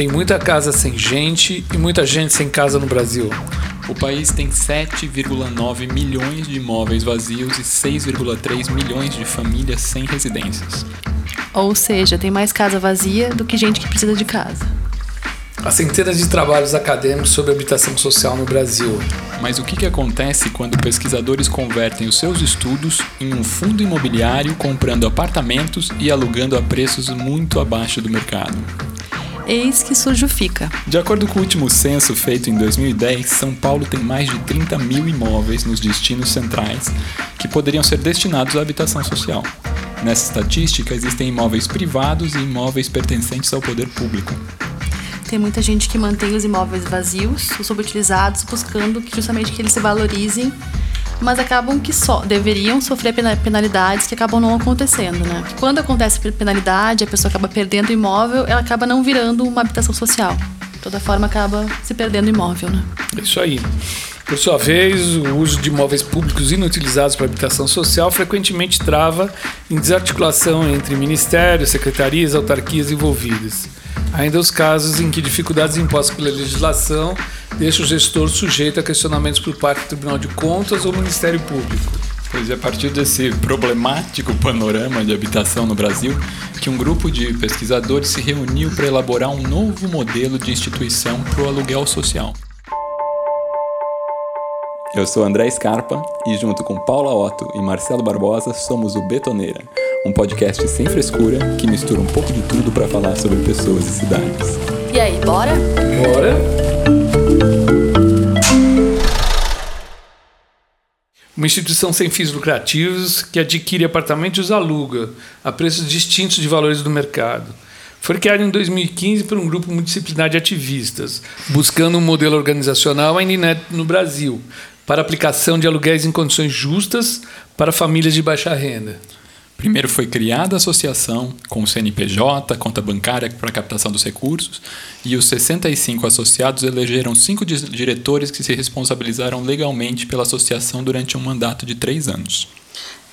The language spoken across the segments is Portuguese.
Tem muita casa sem gente e muita gente sem casa no Brasil. O país tem 7,9 milhões de imóveis vazios e 6,3 milhões de famílias sem residências. Ou seja, tem mais casa vazia do que gente que precisa de casa. Há centenas de trabalhos acadêmicos sobre habitação social no Brasil. Mas o que, que acontece quando pesquisadores convertem os seus estudos em um fundo imobiliário comprando apartamentos e alugando a preços muito abaixo do mercado? Eis que surge o FICA. De acordo com o último censo feito em 2010, São Paulo tem mais de 30 mil imóveis nos destinos centrais que poderiam ser destinados à habitação social. Nessa estatística, existem imóveis privados e imóveis pertencentes ao poder público. Tem muita gente que mantém os imóveis vazios, ou subutilizados, buscando justamente que eles se valorizem, mas acabam que só deveriam sofrer penalidades que acabam não acontecendo, né? Quando acontece penalidade, a pessoa acaba perdendo o imóvel, ela acaba não virando uma habitação social. De toda forma, acaba se perdendo o imóvel, né? Isso aí. Por sua vez, o uso de imóveis públicos inutilizados para habitação social frequentemente trava em desarticulação entre ministérios, secretarias, autarquias envolvidas. Ainda os casos em que dificuldades impostas pela legislação deixam o gestor sujeito a questionamentos por parte do Tribunal de Contas ou Ministério Público. Pois é a partir desse problemático panorama de habitação no Brasil que um grupo de pesquisadores se reuniu para elaborar um novo modelo de instituição para o aluguel social. Eu sou André Scarpa e, junto com Paula Otto e Marcelo Barbosa, somos o Betoneira, um podcast sem frescura que mistura um pouco de tudo para falar sobre pessoas e cidades. E aí, bora? Bora! Uma instituição sem fins lucrativos que adquire apartamentos e os aluga a preços distintos de valores do mercado. Foi criado em 2015 por um grupo multidisciplinar de ativistas, buscando um modelo organizacional ainda inédito no Brasil, para aplicação de aluguéis em condições justas para famílias de baixa renda. Primeiro foi criada a associação com o CNPJ, conta bancária para captação dos recursos, e os 65 associados elegeram cinco diretores que se responsabilizaram legalmente pela associação durante um mandato de três anos.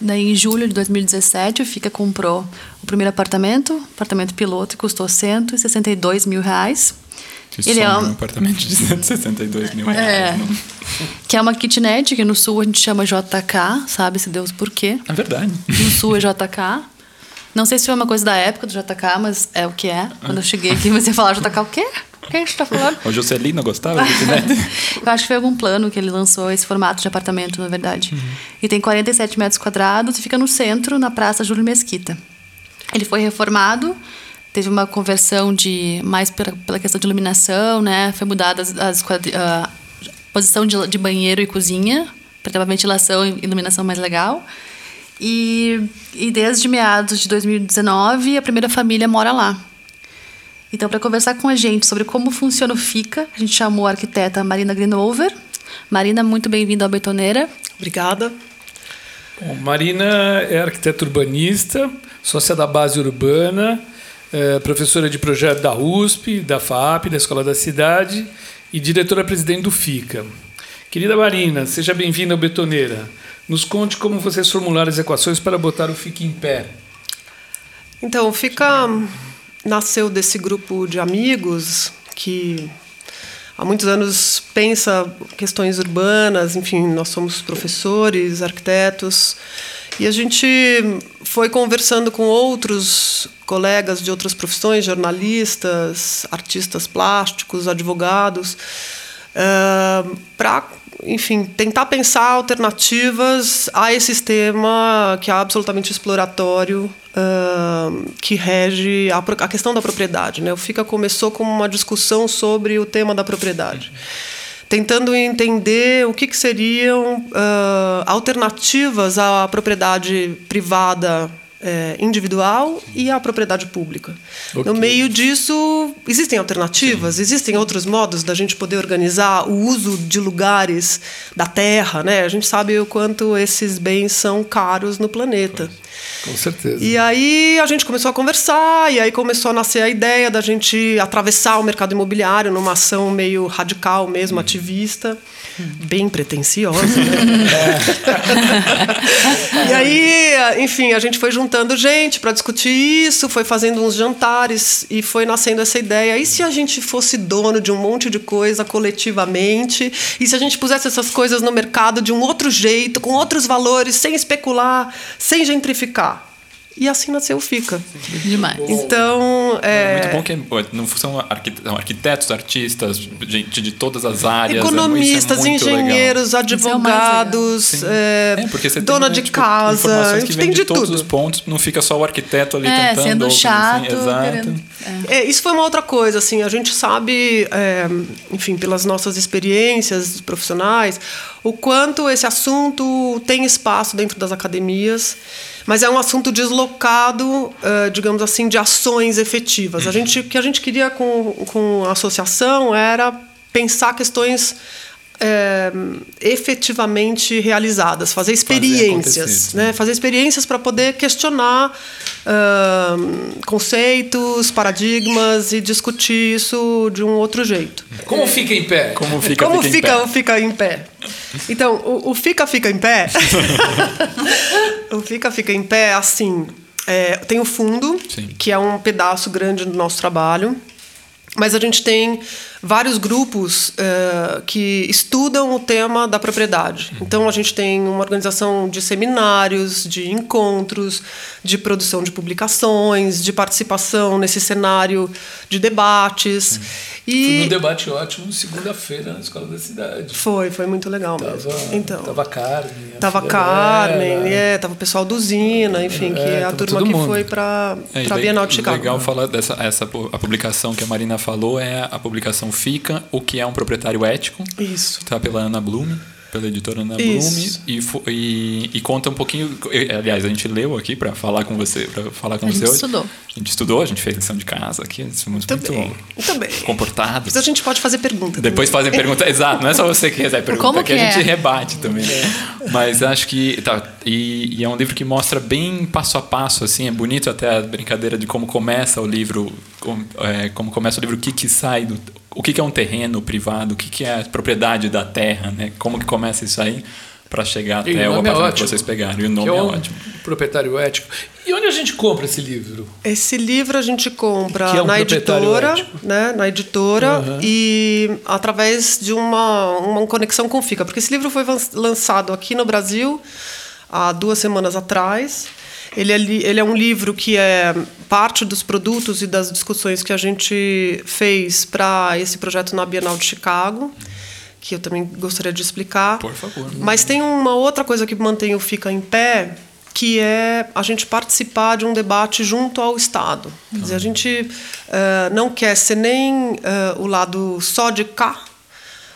Daí, em julho de 2017, o FICA comprou o primeiro apartamento, apartamento piloto, que custou 162 mil reais. Que ele é um apartamento de 162 mil reais. É. Não? Que é uma kitnet, que no sul a gente chama JK, sabe-se Deus por quê. É verdade. No sul é JK. Não sei se foi uma coisa da época do JK, mas é o que é. Quando eu cheguei aqui, você falar JK, o quê? O que a gente está falando? O Juscelino gostava de kitnet? eu acho que foi algum plano que ele lançou esse formato de apartamento, na verdade. Uhum. E tem 47 metros quadrados e fica no centro, na Praça Júlio Mesquita. Ele foi reformado teve uma conversão de mais pela, pela questão de iluminação, né? Foi mudada as, as a posição de, de banheiro e cozinha para ter uma ventilação e iluminação mais legal. E, e desde meados de 2019 a primeira família mora lá. Então, para conversar com a gente sobre como funciona o FICA, a gente chamou a arquiteta Marina Greenover. Marina, muito bem-vinda ao Betoneira. Obrigada. Bom, Marina é arquiteta urbanista, sócia da base urbana, é professora de projeto da USP, da FAP, da Escola da Cidade e diretora-presidente do FICA. Querida Marina, seja bem-vinda ao Betoneira. Nos conte como vocês formularam as equações para botar o FICA em pé. Então, o FICA nasceu desse grupo de amigos que há muitos anos pensa questões urbanas, enfim, nós somos professores, arquitetos, e a gente foi conversando com outros colegas de outras profissões, jornalistas, artistas plásticos, advogados, uh, para, enfim, tentar pensar alternativas a esse sistema que é absolutamente exploratório uh, que rege a, a, questão da propriedade. Né? O FICA começou como uma discussão sobre o tema da propriedade tentando entender o que, que seriam uh, alternativas à propriedade privada é, individual e à propriedade pública. Okay. No meio disso, existem alternativas, Sim. existem outros modos da gente poder organizar o uso de lugares da terra. Né? A gente sabe o quanto esses bens são caros no planeta. Com certeza. E aí a gente começou a conversar, e aí começou a nascer a ideia da gente atravessar o mercado imobiliário numa ação meio radical mesmo, hum. ativista, bem pretensiosa. Né? É. e aí, enfim, a gente foi juntando juntando gente para discutir isso, foi fazendo uns jantares e foi nascendo essa ideia. E se a gente fosse dono de um monte de coisa coletivamente? E se a gente pusesse essas coisas no mercado de um outro jeito, com outros valores, sem especular, sem gentrificar? E assim nasceu Fica. Demais. Então, é, Muito bom que não são arquitetos, artistas, gente de todas as áreas. Economistas, é engenheiros, é advogados, é, é, porque você dona tem, de né, tipo, casa, informações que tem de, de todos tudo. os pontos, não fica só o arquiteto ali É, tentando. sendo chato, Assim, exato. É, isso foi uma outra coisa, assim, a gente sabe, é, enfim, pelas nossas experiências profissionais, o quanto esse assunto tem espaço dentro das academias, mas é um assunto deslocado, é, digamos assim, de ações efetivas. A gente, o que a gente queria com, com a associação era pensar questões é, efetivamente realizadas, fazer experiências, acontecer, né? fazer experiências para poder questionar ahn, conceitos, paradigmas e discutir isso de um outro jeito. Como fica em pé? Como fica, Como fica, fica, em pé. o fica em pé? Então, o, o fica fica em pé. o fica fica em pé, assim, é, tem o fundo, Sim. que é um pedaço grande do nosso trabalho. Mas a gente tem vários grupos eh, que estudam o tema da propriedade. Então, a gente tem uma organização de seminários, de encontros, de produção de publicações, de participação nesse cenário de debates. Fui E num debate ótimo segunda-feira na escola da cidade. foi, foi muito legal Tava, mesmo. Então, tava Carmen. a Tava Carmen, dela. é, tava o pessoal do Zina, enfim, que É, é a turma que mundo. foi para É, para a Bienal de Chicago. legal falar dessa essa, a publicação que a Marina falou é a publicação Fica, o que é um proprietário ético. Isso. Tá pela Ana Blume, pela editora Ana Isso. Blume e, e, e conta um pouquinho. e, Aliás, a gente leu aqui para falar com você, para falar com A você gente hoje. estudou. A gente estudou, a gente fez lição de casa aqui, Também. muito Também. comportados. Mas a gente pode fazer pergunta. Depois fazem pergunta, exato, não é só você que recebe pergunta, Como aqui a que é? gente rebate também. Mas acho que tá, e, e é um livro que mostra bem passo a passo, assim, é bonito até a brincadeira de como começa o livro, como, é, como começa o livro, o que que sai do, o que que é um terreno privado, o que que é a propriedade da terra, né? Como que começa isso aí para chegar E até o o é apartamento que ótimo. vocês pegaram. E o Que nome é é, um ótimo. proprietário ético. E onde a gente compra esse livro? Esse livro a gente compra Que é um na editora, né? Na editora Aham. e através de uma, uma conexão com o Fica. Porque esse livro foi lançado aqui no Brasil há duas semanas atrás. Ele é, li- ele é um livro que é parte dos produtos e das discussões que a gente fez para esse projeto na Bienal de Chicago, que eu também gostaria de explicar. Por favor. Mas tem uma outra coisa que mantém o Fica em pé, que é a gente participar de um debate junto ao Estado. Quer dizer, a gente eh, não quer ser nem eh, o lado só de cá,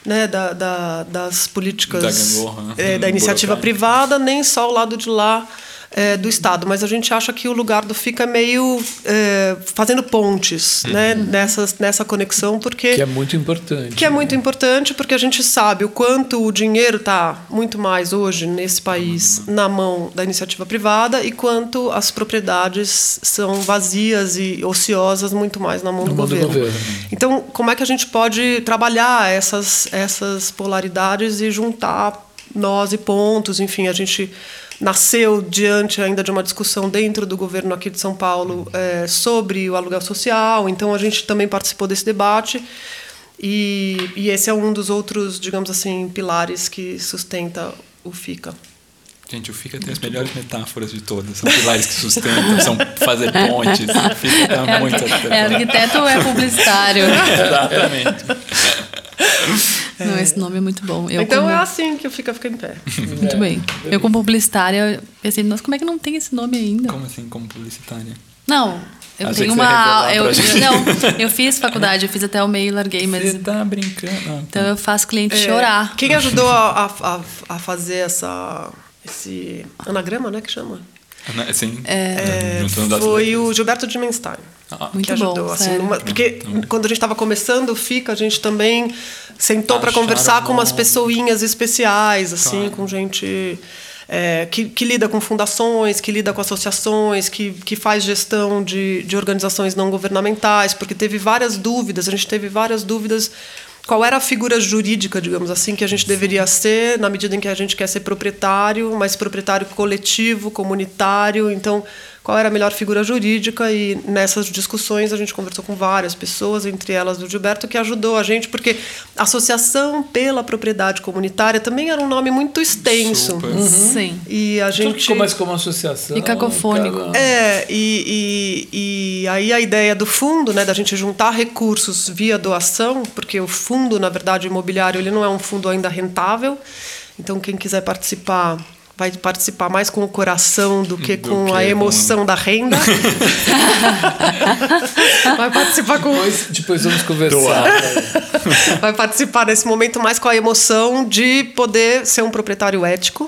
né, da, da- das políticas Da gangorra, né? eh, da iniciativa privada, nem só o lado de lá eh, do Estado. Mas a gente acha que o lugar do Fica é meio eh, fazendo pontes né, nessa, nessa conexão, porque Que é muito importante. que é muito importante porque a gente sabe o quanto o dinheiro está muito mais hoje nesse país na mão da iniciativa privada e quanto as propriedades são vazias e ociosas muito mais na mão do mão do governo. governo. Então, como é que a gente pode trabalhar essas, essas polaridades e juntar nós e pontos? Enfim, a gente nasceu diante ainda de uma discussão dentro do governo aqui de São Paulo eh, sobre o aluguel social, então a gente também participou desse debate. E, e esse é um dos outros, digamos assim, pilares que sustenta o FICA. Gente, o Fica tem as melhores metáforas de todas. São pilares que sustentam, são fazer pontes. O Fica dá É, muito é arquiteto ou é publicitário? Exatamente. Não, esse nome é muito bom. Eu então como- é assim que o FICA fica em pé. Muito bem. Eu, como publicitária, pensei, nossa, como é que não tem esse nome ainda? Como assim, como publicitária? Não, eu Achei tenho uma. Eu, eu- não, eu fiz faculdade, eu fiz até o meio e larguei, mas. Você tá brincando? Ah, Então eu faço cliente É, chorar. Quem ajudou a, a, a- fazer essa, esse anagrama, né, que chama? tá. Assim, É, as foi o Gilberto Dimenstein. Ah, Muito que ajudou, bom, assim, numa- porque quando a gente estava começando o FICA, a gente também sentou para conversar com umas pessoinhas especiais, assim, Claro. com gente é, que, que lida com fundações, que lida com associações, que, que faz gestão de, de organizações não governamentais, porque teve várias dúvidas, a gente teve várias dúvidas qual era a figura jurídica, digamos assim, que a gente deveria ser, na medida em que a gente quer ser proprietário, mas proprietário coletivo, comunitário. Então, qual era a melhor figura jurídica e nessas discussões a gente conversou com várias pessoas, entre elas o Gilberto, que ajudou a gente, porque Associação pela Propriedade Comunitária também era um nome muito extenso. Uhum. Sim. E a Tudo gente que começa como associação. E cacofônico. é, e, e, e aí a ideia do fundo, né, da gente juntar recursos via doação, porque o fundo, na verdade, imobiliário, ele não é um fundo ainda rentável. Então, quem quiser participar, vai participar mais com o coração do que Do com que a com- emoção da renda. vai participar com Depois, depois vamos conversar. vai participar nesse momento mais com a emoção de poder ser um proprietário ético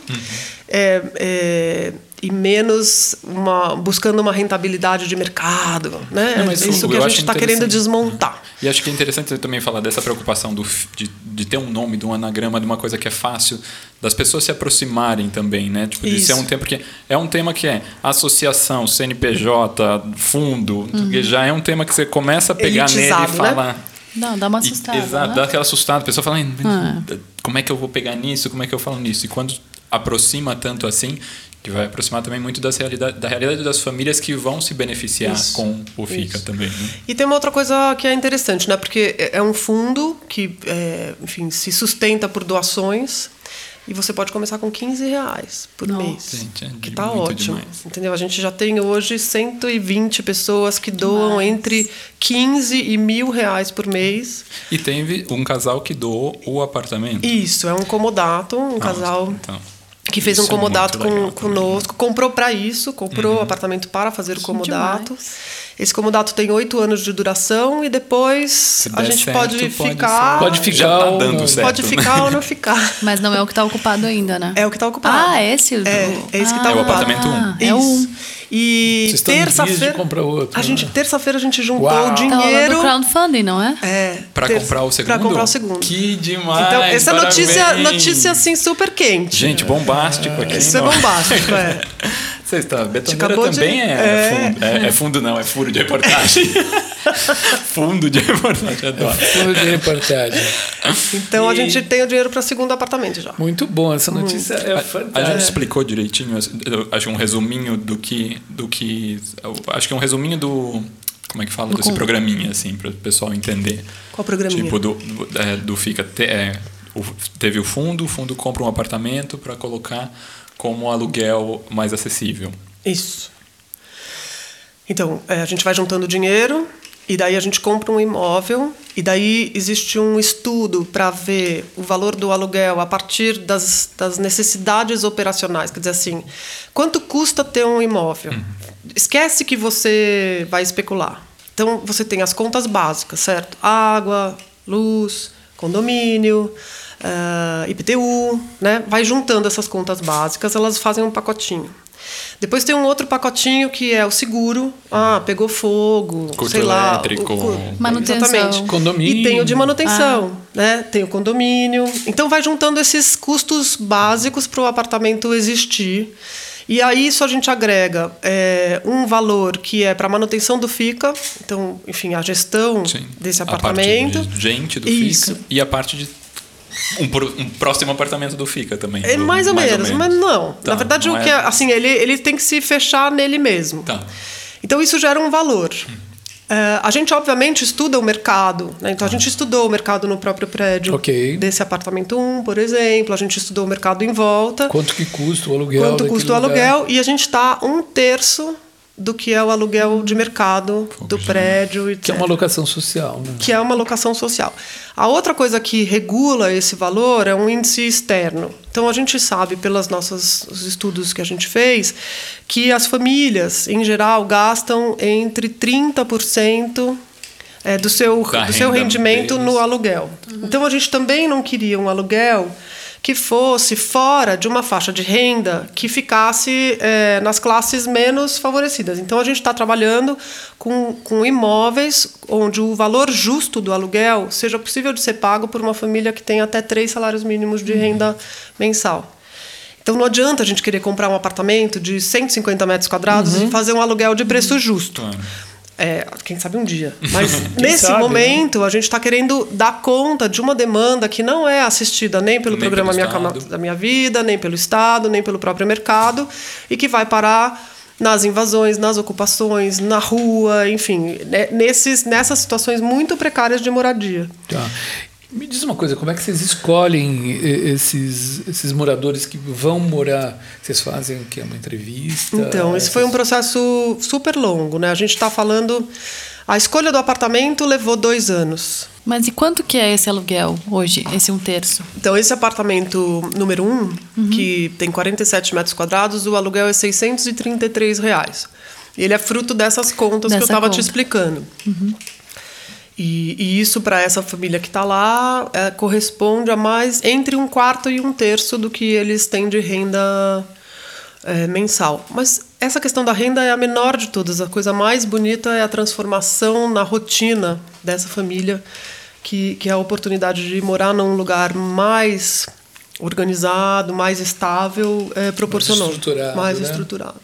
é, é, e menos uma, buscando uma rentabilidade de mercado. Né? Não, mas Isso eu que a gente está querendo desmontar. E acho que é interessante você também falar dessa preocupação do, de, de ter um nome, de um anagrama, de uma coisa que é fácil, das pessoas se aproximarem também, né? Tipo, de ser Isso. um tema, porque é um tema que é associação, CNPJ, fundo, que já é um tema que você começa a pegar nele e Elitizado, né? falar. Não, dá uma E- assustada. exato, né? dá aquela assustada. A pessoa fala, "Ai, Ah. como é que eu vou pegar nisso? Como é que eu falo nisso? E quando aproxima tanto assim, que vai aproximar também muito das realidade, da realidade das famílias que vão se beneficiar Isso, com o FICA isso. também. Né? E tem uma outra coisa que é interessante, né? Porque é é um fundo que, é, enfim, se sustenta por doações e você pode começar com 15 reais por Nossa. mês. Gente, é que tá muito ótimo. demais. Entendeu? A gente já tem hoje 120 pessoas que doam Demais. entre 15 e mil reais por mês. E teve um casal que doou o apartamento. Isso, é um comodato, um Nossa, casal então, que fez isso um é comodato muito com, legal conosco, comprou para isso, comprou o apartamento para fazer o comodato. demais. Esse comodato tem oito anos de duração e depois a gente certo, pode, pode ficar. Pode ficar tá ou dando não. certo. Pode ficar ou não ficar. Mas não é o que está ocupado ainda, né? É o que está ocupado. Ah, é esse? o- É, é esse que tá É o ocupado. apartamento um. É um. E terça-feira. A né? gente, terça-feira a gente juntou Uau. o Tá dinheiro. crowdfunding, não é? É, Pra terça- comprar o segundo? Pra comprar o segundo. Que demais! Então, essa é notícia, notícia assim super quente. Gente, bombástico aqui. Isso é bombástico, é. Você está, betoneira acabou de- também é, é. fundo. É, é fundo não, é furo de reportagem. fundo de reportagem, adoro. Fundo de reportagem. Então a E- gente tem o dinheiro para segundo apartamento já. Muito bom, essa notícia é A fantástica. gente explicou direitinho, acho um resuminho do que, do que, acho que é um resuminho do, como é que fala, desse programinha, assim, para o pessoal entender. Qual programinha? Tipo, do, do, é, do fica, te- é, o- teve o fundo, o fundo compra um apartamento para colocar como aluguel mais acessível. Isso. Então, é, a gente vai juntando dinheiro e daí a gente compra um imóvel e daí existe um estudo para ver o valor do aluguel a partir das, das necessidades operacionais. Quer dizer assim, quanto custa ter um imóvel? Esquece que você vai especular. Então, você tem as contas básicas, certo? Água, luz, condomínio, ah, IPTU, né? Vai juntando essas contas básicas, elas fazem um pacotinho. Depois tem um outro pacotinho que é o seguro. Ah, pegou fogo, Custo sei lá. elétrico. o cu- Manutenção. Exatamente. Condomínio. E tem o de manutenção, né? Tem o condomínio. Então vai juntando esses custos básicos para o apartamento existir. E aí isso a gente agrega é, um valor que é para manutenção do FICA, então, enfim, a gestão Sim. desse A apartamento. parte de gente do Isso. FICA e a parte de um, um próximo apartamento do FICA também. É do- mais ou, menos, mas não. Tá, Na verdade, não o que é, assim, ele, ele tem que se fechar nele mesmo. Tá. Então isso gera um valor. É, a gente, obviamente, estuda o mercado. né? Então, a gente estudou o mercado no próprio prédio Ok. desse apartamento 1, por exemplo. A gente estudou o mercado em volta. Quanto que custa o aluguel? Quanto custa o lugar? aluguel. E a gente está um terço do que é o aluguel de mercado do prédio. Que é etc uma locação social, né? que é uma locação social. A outra coisa que regula esse valor é um índice externo. Então a gente sabe pelas nossas os estudos que a gente fez que as famílias em geral gastam entre 30% é, do seu Da do seu rendimento deles. no aluguel. Então a gente também não queria um aluguel que fosse fora de uma faixa de renda que ficasse é, nas classes menos favorecidas. Então a gente está trabalhando com, com imóveis onde o valor justo do aluguel seja possível de ser pago por uma família que tem até três salários mínimos de renda mensal. Então não adianta a gente querer comprar um apartamento de 150 metros quadrados e fazer um aluguel de preço justo. Claro. É, quem sabe um dia. Mas nesse sabe, né? momento, a gente está querendo dar conta de uma demanda que não é assistida nem pelo Nem programa pelo minha Cama- da Minha Vida, nem pelo Estado, nem pelo próprio mercado, e que vai parar nas invasões, nas ocupações, na rua, enfim, né, nesses, nessas situações muito precárias de moradia. Tá. Me diz uma coisa, como é que vocês escolhem esses, esses moradores que vão morar? Vocês fazem o que? Uma entrevista? Então, esse foi um processo super longo, né? A gente está falando. A escolha do apartamento levou dois anos. Mas e quanto que é esse aluguel hoje, esse um terço? Então, esse apartamento número um, uhum. que tem 47 metros quadrados, o aluguel é 633 reais. Ele é fruto dessas contas Dessa que eu estava te explicando. Uhum. E, e isso para essa família que está lá é, corresponde a mais entre um quarto e um terço do que eles têm de renda é, mensal. Mas essa questão da renda é a menor de todas. A coisa mais bonita é a transformação na rotina dessa família, que, que é a oportunidade de morar num lugar mais organizado, mais estável, é, proporcionou. Mais estruturado. Mais né? estruturado.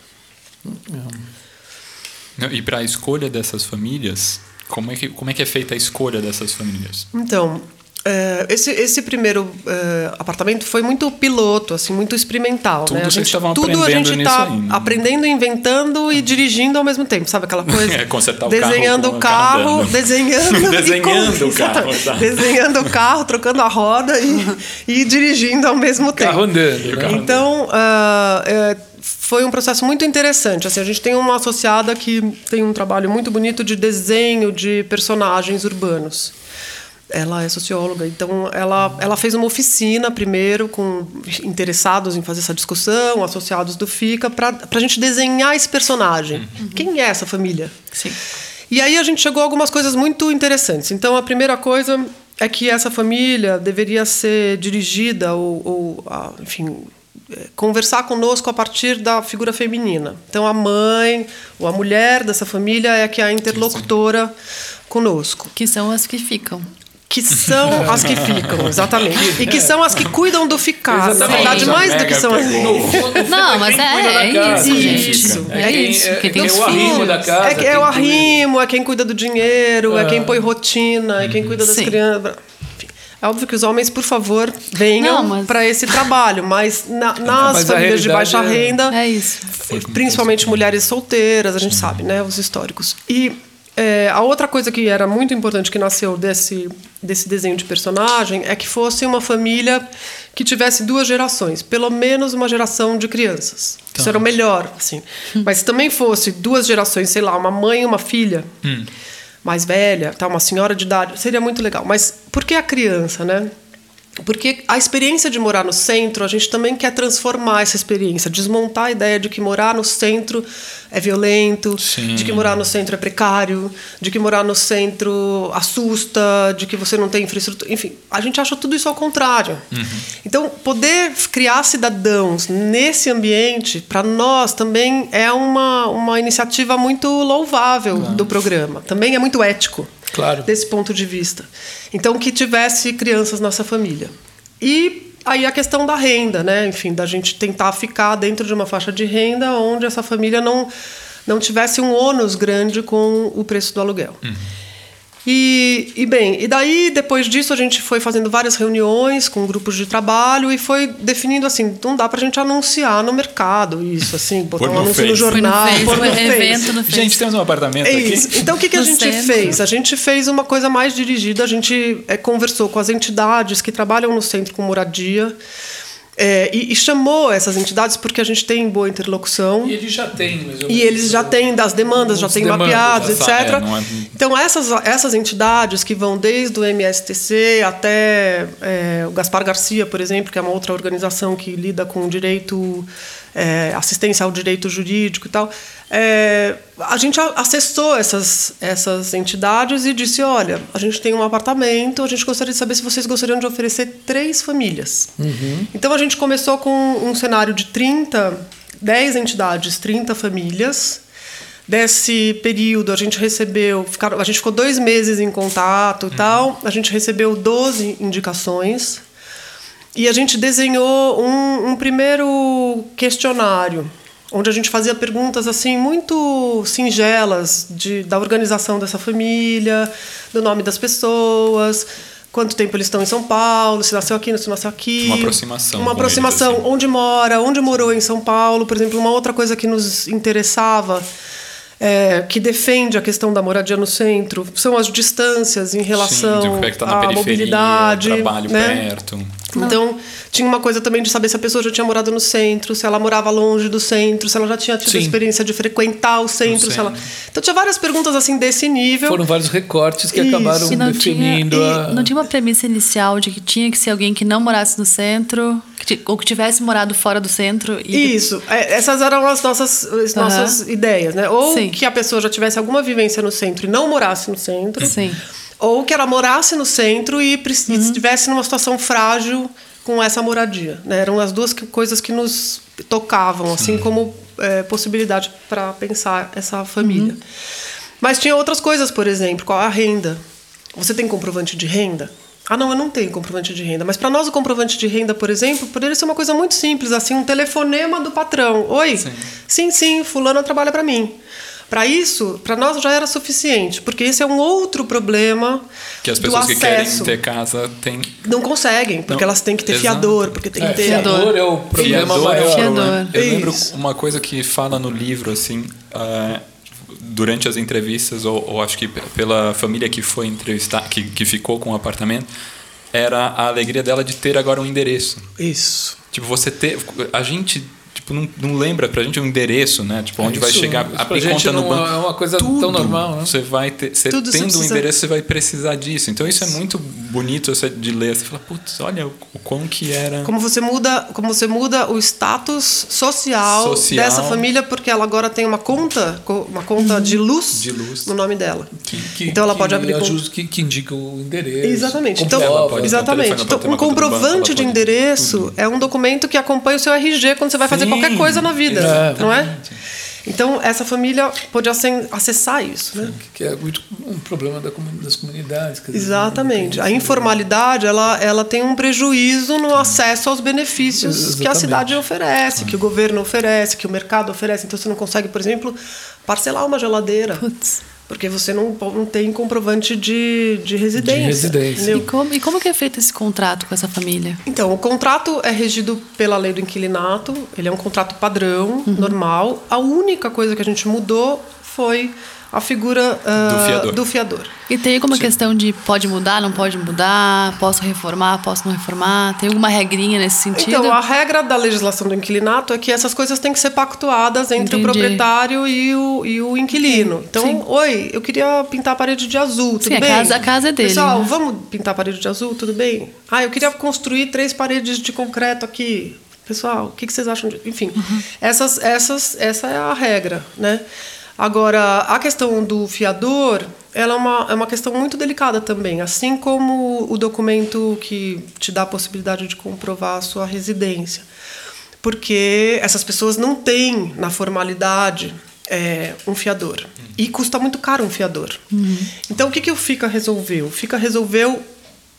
E para a escolha dessas famílias, como é, que, como é que é feita a escolha dessas famílias? Então, é, esse, esse primeiro é, apartamento foi muito piloto, assim, muito experimental. Tudo né? a gente, tudo a gente está né? aprendendo, inventando e dirigindo ao mesmo tempo, sabe aquela coisa? É, consertar o desenhando carro, o carro, desenhando, desenhando o carro, tá. desenhando o carro, trocando a roda e, e dirigindo ao mesmo tempo. Carro andando. Né? Então, uh, foi um processo muito interessante. Assim, a gente tem uma associada que tem um trabalho muito bonito de desenho de personagens urbanos. Ela é socióloga, então ela, ela fez uma oficina primeiro com interessados em fazer essa discussão, associados do FICA, para a gente desenhar esse personagem. Uhum. Quem é essa família? Sim. E aí a gente chegou a algumas coisas muito interessantes. Então a primeira coisa é que essa família deveria ser dirigida ou, ou enfim, conversar conosco a partir da figura feminina. Então a mãe ou a mulher dessa família é que é a interlocutora conosco. Que são as que ficam. Que são as que ficam, exatamente. E que são as que cuidam do ficar. Na verdade, mais do que são as. Não, mas é, é isso, gente. Isso. É, é isso. É, quem tem é o arrimo da casa. É, é o arrimo, é quem cuida do dinheiro, é quem põe rotina, é quem cuida das Sim. crianças. É óbvio que os homens, por favor, venham mas... para esse trabalho, mas na, nas mas famílias de baixa renda, é isso. principalmente mulheres solteiras, a gente sabe, né, os históricos. E é, a outra coisa que era muito importante que nasceu desse, desse desenho de personagem é que fosse uma família que tivesse duas gerações, pelo menos uma geração de crianças. Tá. Isso era o melhor, assim. Mas se também fosse duas gerações, sei lá, uma mãe e uma filha. Hum mais velha, tá, uma senhora de idade, seria muito legal. Mas por que a criança, né? Porque a experiência de morar no centro, a gente também quer transformar essa experiência, desmontar a ideia de que morar no centro é violento, Sim. de que morar no centro é precário, de que morar no centro assusta, de que você não tem infraestrutura. Enfim, a gente acha tudo isso ao contrário. Uhum. Então, poder criar cidadãos nesse ambiente, para nós, também é uma, uma iniciativa muito louvável do programa. Também é muito ético. Claro. Desse ponto de vista. Então, que tivesse crianças nessa família. E aí a questão da renda, né? Enfim, da gente tentar ficar dentro de uma faixa de renda onde essa família não, não tivesse um ônus grande com o preço do aluguel. Uhum. E, e bem, e daí depois disso a gente foi fazendo várias reuniões com grupos de trabalho e foi definindo assim, não dá pra gente anunciar no mercado isso, assim, botar um anúncio face. no jornal, no pôr no evento no Gente, temos um apartamento é aqui. Isso. Então o que, que a gente centro. fez? A gente fez uma coisa mais dirigida, a gente é, conversou com as entidades que trabalham no centro com moradia. É, e, e, chamou essas entidades porque a gente tem boa interlocução. E eles já têm, mais ou E eles já têm das demandas, já têm mapeados, etc. é, é- Então, essas, essas entidades que vão desde o MSTC até é, o Gaspar Garcia, por exemplo, que é uma outra organização que lida com direito, é, assistência ao direito jurídico e tal, é, a gente acessou essas, essas entidades e disse: olha, a gente tem um apartamento, a gente gostaria de saber se vocês gostariam de oferecer três famílias. Então, a gente começou com um cenário de 30, 10 entidades, 30 famílias. Desse período, a gente recebeu, ficaram, a gente ficou dois meses em contato e tal, a gente recebeu 12 indicações e a gente desenhou um, um primeiro questionário, onde a gente fazia perguntas assim muito singelas de, da organização dessa família, do nome das pessoas, quanto tempo eles estão em São Paulo, se nasceu aqui, se nasceu aqui. Uma aproximação Uma aproximação. eles, assim. Onde mora, onde morou em São Paulo. Por exemplo, uma outra coisa que nos interessava, é, que defende a questão da moradia no centro, são as distâncias em relação Sim, de como é que tá na à periferia, mobilidade. trabalho né? perto. Então, tinha uma coisa também de saber se a pessoa já tinha morado no centro, se ela morava longe do centro, se ela já tinha tido Sim. a experiência de frequentar o centro. Ela... Então, tinha várias perguntas assim desse nível. Foram vários recortes que Isso. acabaram E não tinha, definindo e a... não tinha uma premissa inicial de que tinha que ser alguém que não morasse no centro, ou que tivesse morado fora do centro. E Isso, é, essas eram as nossas, as Aham. nossas ideias, né? Ou Sim. que a pessoa já tivesse alguma vivência no centro e não morasse no centro. Sim. Ou que ela morasse no centro e, e Uhum. estivesse numa situação frágil com essa moradia. Né? Eram as duas que- coisas que nos tocavam, assim como é, possibilidade para pensar essa família. Uhum. Mas tinha outras coisas, por exemplo, qual a renda? Você tem comprovante de renda? Ah, não, eu não tenho comprovante de renda. Mas para nós o comprovante de renda, por exemplo, poderia ser uma coisa muito simples, assim, um telefonema do patrão. Oi, Sim. sim, sim, fulano trabalha para mim. Para isso, para nós já era suficiente, porque esse é um outro problema Que as do pessoas que querem ter casa têm. Não conseguem, porque Não, elas têm que ter exato. fiador, porque tem É, que ter... fiador é o problema Fiador é o maior. Fiador. problema. Eu lembro uma coisa que fala no livro, assim, ah, durante as entrevistas, ou, ou acho que pela família que foi entrevistar, que, que ficou com o apartamento, era a alegria dela de ter agora um endereço. Isso. Tipo, você ter. A gente. Tipo, não, não lembra pra gente um endereço, né? Tipo, onde vai Isso- chegar, pra abrir gente conta no banco. é uma coisa Tudo tão normal, né? Você vai ter. Você Tudo você tendo um endereço, você vai precisar disso. Então isso é muito bonito você de ler. Você fala, putz, olha o, quão que era. Como você muda, como você muda o status social, Social. dessa família, porque ela agora tem uma conta, co- uma conta de luz, De luz. no nome dela. Que- que- então ela pode abrir ajuda- conta. que, que indica o endereço. Exatamente. Então. Ela pode- exatamente. Então, um banco, comprovante ela de endereço é um documento que acompanha o seu RG quando você vai fazer Sim, qualquer coisa na vida, exatamente. não é? Então, essa família acen- acessar isso, né? Que é muito um problema das comunidades. quer dizer, Exatamente. A informalidade, ela, ela tem um prejuízo no acesso aos benefícios que a Exatamente. cidade oferece, que o governo oferece, que o mercado oferece. Então, você não consegue, por exemplo, parcelar uma geladeira. Putz. Porque você não, não tem comprovante de, de residência. De residência. E como, e como que é feito esse contrato com essa família? Então, o contrato é regido pela lei do inquilinato, ele é um contrato padrão, Uhum. normal. A única coisa que a gente mudou foi a figura ah, fiador. do fiador. E tem alguma questão de pode mudar, não pode mudar, posso reformar, posso não reformar? Tem alguma regrinha nesse sentido? Então, a regra da legislação do inquilinato é que essas coisas têm que ser pactuadas entre Entendi. o proprietário e o, e o inquilino. Então, Sim. oi, eu queria pintar a parede de azul, tudo Sim, a bem? casa- a casa é dele, Pessoal, né? vamos pintar a parede de azul, tudo bem? Ah, eu queria construir três paredes de concreto aqui. Pessoal, o que que vocês acham de... Enfim, Uhum. essas, essas, essa é a regra, né? Agora, a questão do fiador, ela é uma, é uma questão muito delicada também. Assim como o documento que te dá a possibilidade de comprovar a sua residência. Porque essas pessoas não têm, na formalidade, é, um fiador. E custa muito caro um fiador. Então, o que, que o FICA resolveu? O FICA resolveu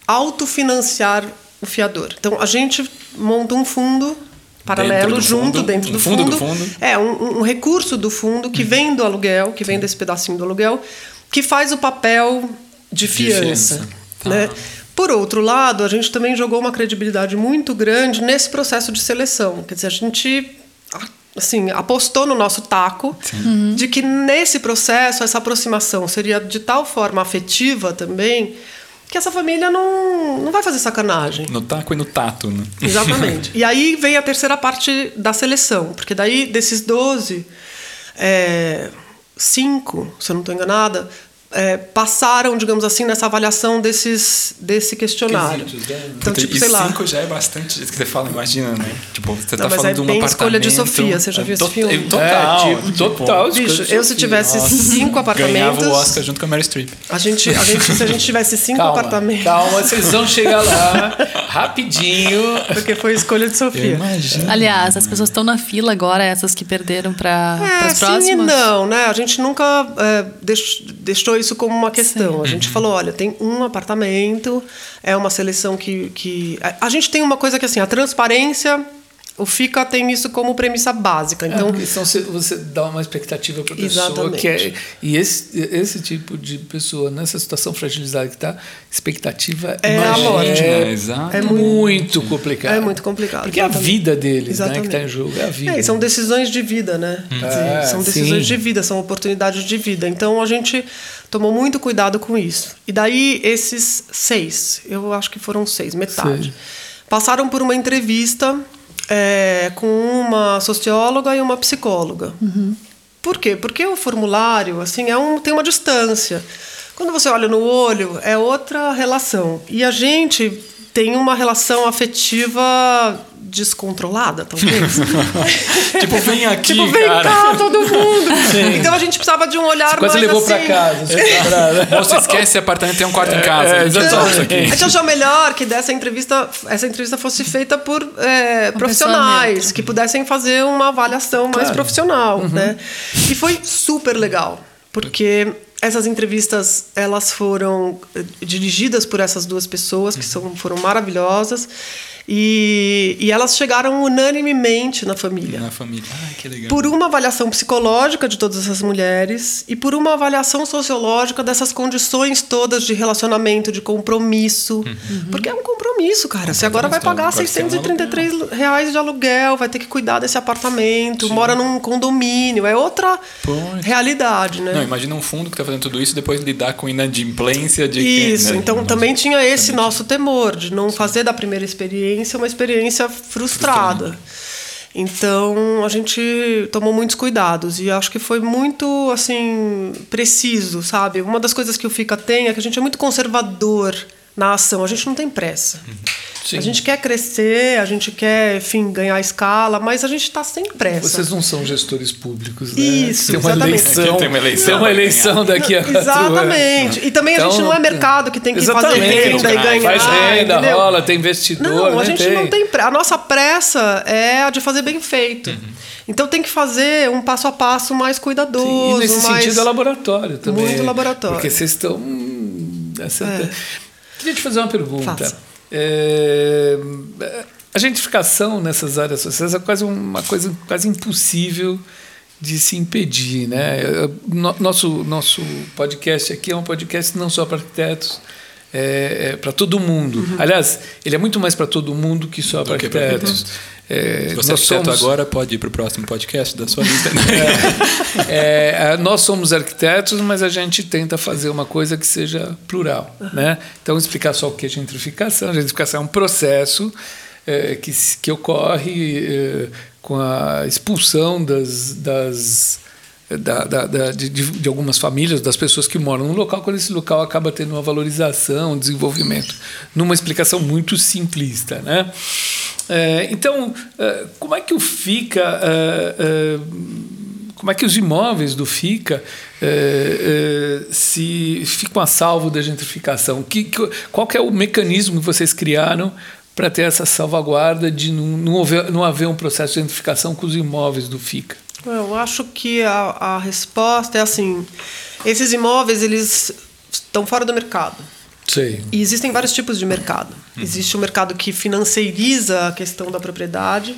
autofinanciar o fiador. Então, a gente monta um fundo paralelo do junto fundo, dentro do fundo fundo. do fundo. É, um, um recurso do fundo que vem do aluguel, que vem desse pedacinho do aluguel, que faz o papel de De fiança. fiança. Tá. Né? Por outro lado, a gente também jogou uma credibilidade muito grande nesse processo de seleção. Quer dizer, a gente assim, apostou no nosso taco de que nesse processo essa aproximação seria de tal forma afetiva também que essa família não, não vai fazer sacanagem. No taco e no tato, né? Exatamente. e aí vem a terceira parte da seleção, porque daí desses 12, é, cinco, se eu não estou enganada, é, passaram, digamos assim, nessa avaliação desses, desse questionário. Quesitos, né? Então, tipo, sei lá. cinco já é bastante. Que você fala, imagina, né? Tipo, você Não, tá falando é de um bem apartamento. escolha de Sofia, você já viu esse filme? Total. É, tipo, tipo, total. Bicho, escolha eu se tivesse Nossa. cinco apartamentos. Ganhava o Oscar junto com a Mary Streep. A gente, a gente, se a gente tivesse cinco Calma, apartamentos. calma, vocês vão chegar lá rapidinho. Porque foi escolha de Sofia. Imagina. Aliás, as pessoas estão na fila agora, essas que perderam para É, as sim e próximas? não, né? A gente nunca é, deix- deixou isso como uma questão. A gente falou, olha, tem um apartamento, é uma seleção que, que... A a gente tem uma coisa que, assim, a transparência O FICA tem isso como premissa básica. Então, é, então você, você dá uma expectativa para a pessoa Exatamente. que é e esse, esse tipo de pessoa nessa situação fragilizada que está, expectativa É a imagina, morte. é, É, é muito complicado. É muito complicado, Porque é a exatamente. vida deles, né, Exatamente. que está em jogo, é a vida. É, e são decisões de vida, né? Dizer, É, são decisões sim. de vida, são oportunidades de vida. Então a gente tomou muito cuidado com isso. E daí esses seis, eu acho que foram seis, metade, Sei. passaram por uma entrevista é, com uma socióloga e uma psicóloga. Por quê? Porque o formulário assim é um, tem uma distância. Quando você olha no olho, é outra relação. E a gente tem uma relação afetiva descontrolada, talvez. Tipo, vem aqui, tipo, vem cara. cá, todo mundo. Então a gente precisava de um olhar Você quase mais levou assim. para casa. você pra- né? Moça, esquece esse apartamento, tem um quarto em casa. é, a gente exatamente. resolve isso aqui. A gente achou melhor que dessa entrevista, essa entrevista fosse feita por é, profissionais, que pudessem fazer uma avaliação mais Claro. profissional, né? E foi super legal, porque essas entrevistas elas foram eh, dirigidas por essas duas pessoas que são, foram maravilhosas e, e elas chegaram unanimemente na família Na família. Ai, que legal. por uma avaliação psicológica de todas essas mulheres e por uma avaliação sociológica dessas condições todas de relacionamento, de compromisso. Porque é um compromisso, cara. Você agora vai pagar Vai ser um 633 reais de aluguel, vai ter que cuidar desse apartamento, mora num condomínio. É outra realidade, né? Não, imagina um fundo que tá fazendo tudo isso e depois lidar com inadimplência de quem, Isso, né? então Nossa. também tinha esse nosso temor de não fazer da primeira experiência uma experiência frustrada. Então a gente tomou muitos cuidados e acho que foi muito assim preciso, sabe? Uma das coisas que o Fica tem é que a gente é muito conservador na ação, a gente não tem pressa. Sim. A gente quer crescer, a gente quer, enfim, ganhar escala, mas a gente está sem pressa. Vocês não são gestores públicos, né? Isso, tem uma exatamente. eleição. Tem uma eleição Tem uma eleição daqui a Exatamente. E também a gente não é mercado que tem que fazer renda e ganhar. Faz renda, entendeu? rola, tem investidor. Não, a né? gente não tem pressa. A nossa pressa é a de fazer bem feito. Então tem que fazer um passo a passo mais cuidadoso. Sim, e nesse mais... sentido é laboratório também. Muito laboratório. Porque vocês estão. hum, essa- É. Queria te fazer uma pergunta. É, A gentrificação nessas áreas sociais é quase uma coisa quase impossível de se impedir. Né? No- Nosso, nosso podcast aqui é um podcast não só para arquitetos, é, para todo mundo. Uhum. Aliás, ele é muito mais para todo mundo que só para arquitetos. É, Se você é nós arquiteto somos- agora, pode ir pro próximo podcast da sua lista. né? É, é, nós somos arquitetos, mas a gente tenta fazer uma coisa que seja plural. Né? Então, explicar só o que é gentrificação. A gentrificação é um processo é, que, que ocorre é, com a expulsão das, das, da, da- da- de, de- algumas famílias, das pessoas que moram no local, quando esse local acaba tendo uma valorização, um desenvolvimento, numa explicação muito simplista. Né? É, então, é, como é que o FICA. é, é, como é que os imóveis do FICA eh, eh, se ficam a salvo da gentrificação? Que, que- qual que é o mecanismo que vocês criaram para ter essa salvaguarda de não, não, haver, não haver um processo de gentrificação com os imóveis do FICA? Eu acho que a, a resposta é assim: esses imóveis eles estão fora do mercado. Sei. E existem vários tipos de mercado. Existe o mercado que financeiriza a questão da propriedade,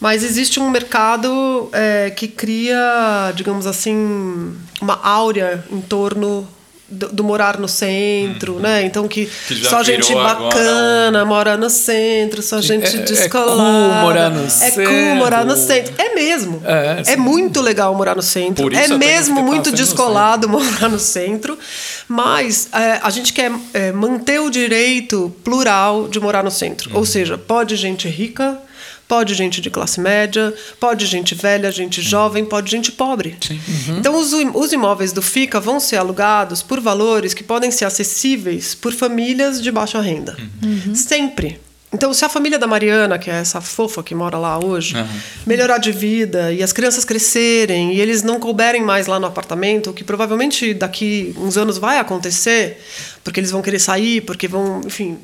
mas existe um mercado é, que cria, digamos assim, uma áurea em torno do, do morar no centro, né? Então que, Que só gente bacana mora no centro, só gente é- é descolada. cool morar no É centro. cool morar no centro. É mesmo. É, É, muito legal morar no centro. É mesmo muito descolado morar no centro, mas é, a gente quer é, manter o direito plural de morar no centro. Uhum. Ou seja, pode gente rica, pode gente de classe média, pode gente velha, gente Uhum. jovem, pode gente pobre. Então, os, os imóveis do FICA vão ser alugados por valores que podem ser acessíveis por famílias de baixa renda. Uhum. Sempre. Então, se a família da Mariana, que é essa fofa que mora lá hoje, Aham. melhorar de vida e as crianças crescerem e eles não couberem mais lá no apartamento, o que provavelmente daqui uns anos vai acontecer, porque eles vão querer sair, porque vão, enfim,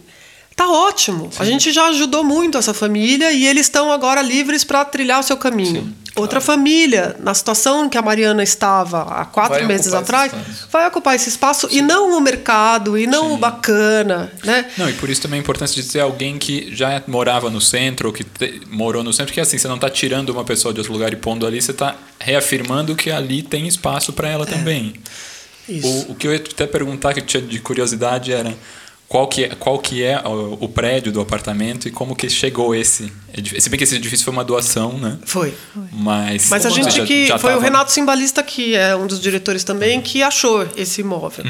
Tá ótimo. A gente já ajudou muito essa família e eles estão agora livres para trilhar o seu caminho. Outra família, na situação em que a Mariana estava há quatro Vai meses atrás, vai ocupar esse espaço e não o mercado, e não o bacana, né? Não, e por isso também a importância de ter alguém que já morava no centro, ou que te- morou no centro, porque assim, você não está tirando uma pessoa de outro lugar e pondo ali, você está reafirmando que ali tem espaço para ela também. Isso. O, o que eu ia até perguntar, que eu tinha de curiosidade, era qual que é, qual que é o, o prédio do apartamento e como que chegou esse edifício. Se bem que esse edifício foi uma doação, né? Foi. Mas, Mas a gente já- que. já foi o tava- Renato Simbalista, que é um dos diretores também, que achou esse imóvel.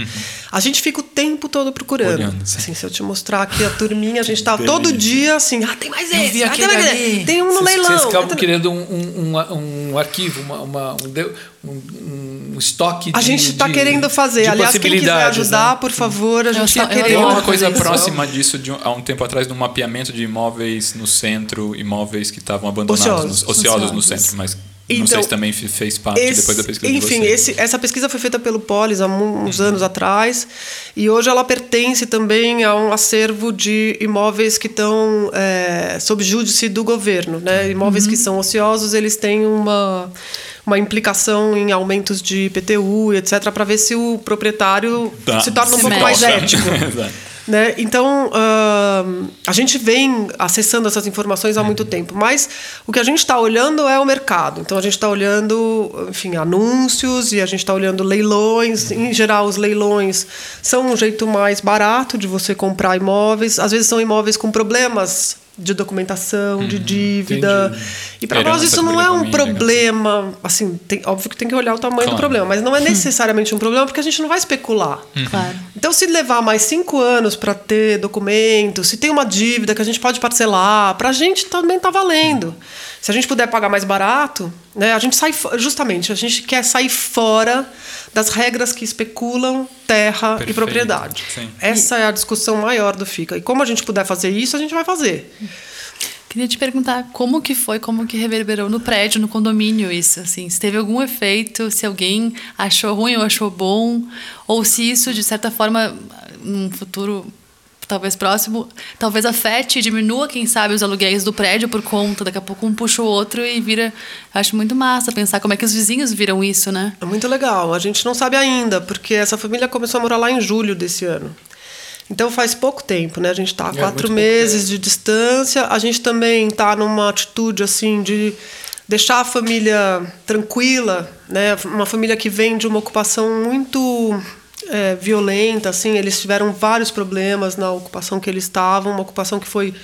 A gente fica o tempo todo procurando. Uhum. Olhando, sim. assim, se eu te mostrar aqui a turminha, a gente tá Delícia. todo dia assim, ah, tem mais esse, ah, tem, mais ali. esse. tem um no Vocês- leilão. Vocês acabam querendo um, um, um, um arquivo, uma, uma- um, de- um- um estoque A de gente está de- querendo fazer. de Aliás, quem quiser ajudar, né? por favor, a gente está eu- Tem querendo. uma coisa próxima disso de um- há um tempo atrás no mapeamento de imóveis no centro, imóveis que estavam abandonados, Ociosos. nos- ociosos no Ociosos. centro, mas não Então, sei se também fe- fez parte Esse- depois da pesquisa enfim, esse- essa pesquisa foi feita pelo Polis há uns Uhum. anos atrás e hoje ela pertence também a um acervo de imóveis que estão é, sob júdice do governo. Né? Imóveis Uhum. que são ociosos, eles têm uma, uma implicação em aumentos de IPTU etc., para ver se o proprietário Tá. se torna um Se pouco mais ético. Exato. Né? Então, ahn, a gente vem acessando essas informações há muito tempo, mas o que a gente está olhando é o mercado. Então, a gente está olhando, enfim, anúncios e a gente está olhando leilões. Em geral, os leilões são um jeito mais barato de você comprar imóveis. Às vezes, são imóveis com problemas de documentação, de dívida. entendi. E para Herança nós isso não é um família, problema. Assim, tem- óbvio que tem que olhar o tamanho Claro. do problema, mas não é necessariamente um problema porque a gente não vai especular. Claro. Então, se levar mais cinco anos para ter documento, se tem uma dívida que a gente pode parcelar, para a gente também está valendo. Se a gente puder pagar mais barato, né, a gente sai justamente, a gente quer sair fora das regras que especulam terra e Perfeito, propriedade. sim. Essa é a discussão maior do FICA. E como a gente puder fazer isso, a gente vai fazer. Queria te perguntar como que foi, como que reverberou no prédio, no condomínio isso, assim, se teve algum efeito, se alguém achou ruim ou achou bom, ou se isso de certa forma, num futuro talvez próximo, talvez afete e diminua, quem sabe, os aluguéis do prédio por conta, daqui a pouco um puxa o outro e vira, acho muito massa pensar como é que os vizinhos viram isso, né? É muito legal. A gente não sabe ainda, porque essa família começou a morar lá em julho desse ano. Então faz pouco tempo, né? A gente está há É, quatro meses de distância. A gente também está numa atitude assim de deixar a família tranquila, né? Uma família que vem de uma ocupação muito é, violenta, assim. Eles tiveram vários problemas na ocupação que eles estavam, uma ocupação que foi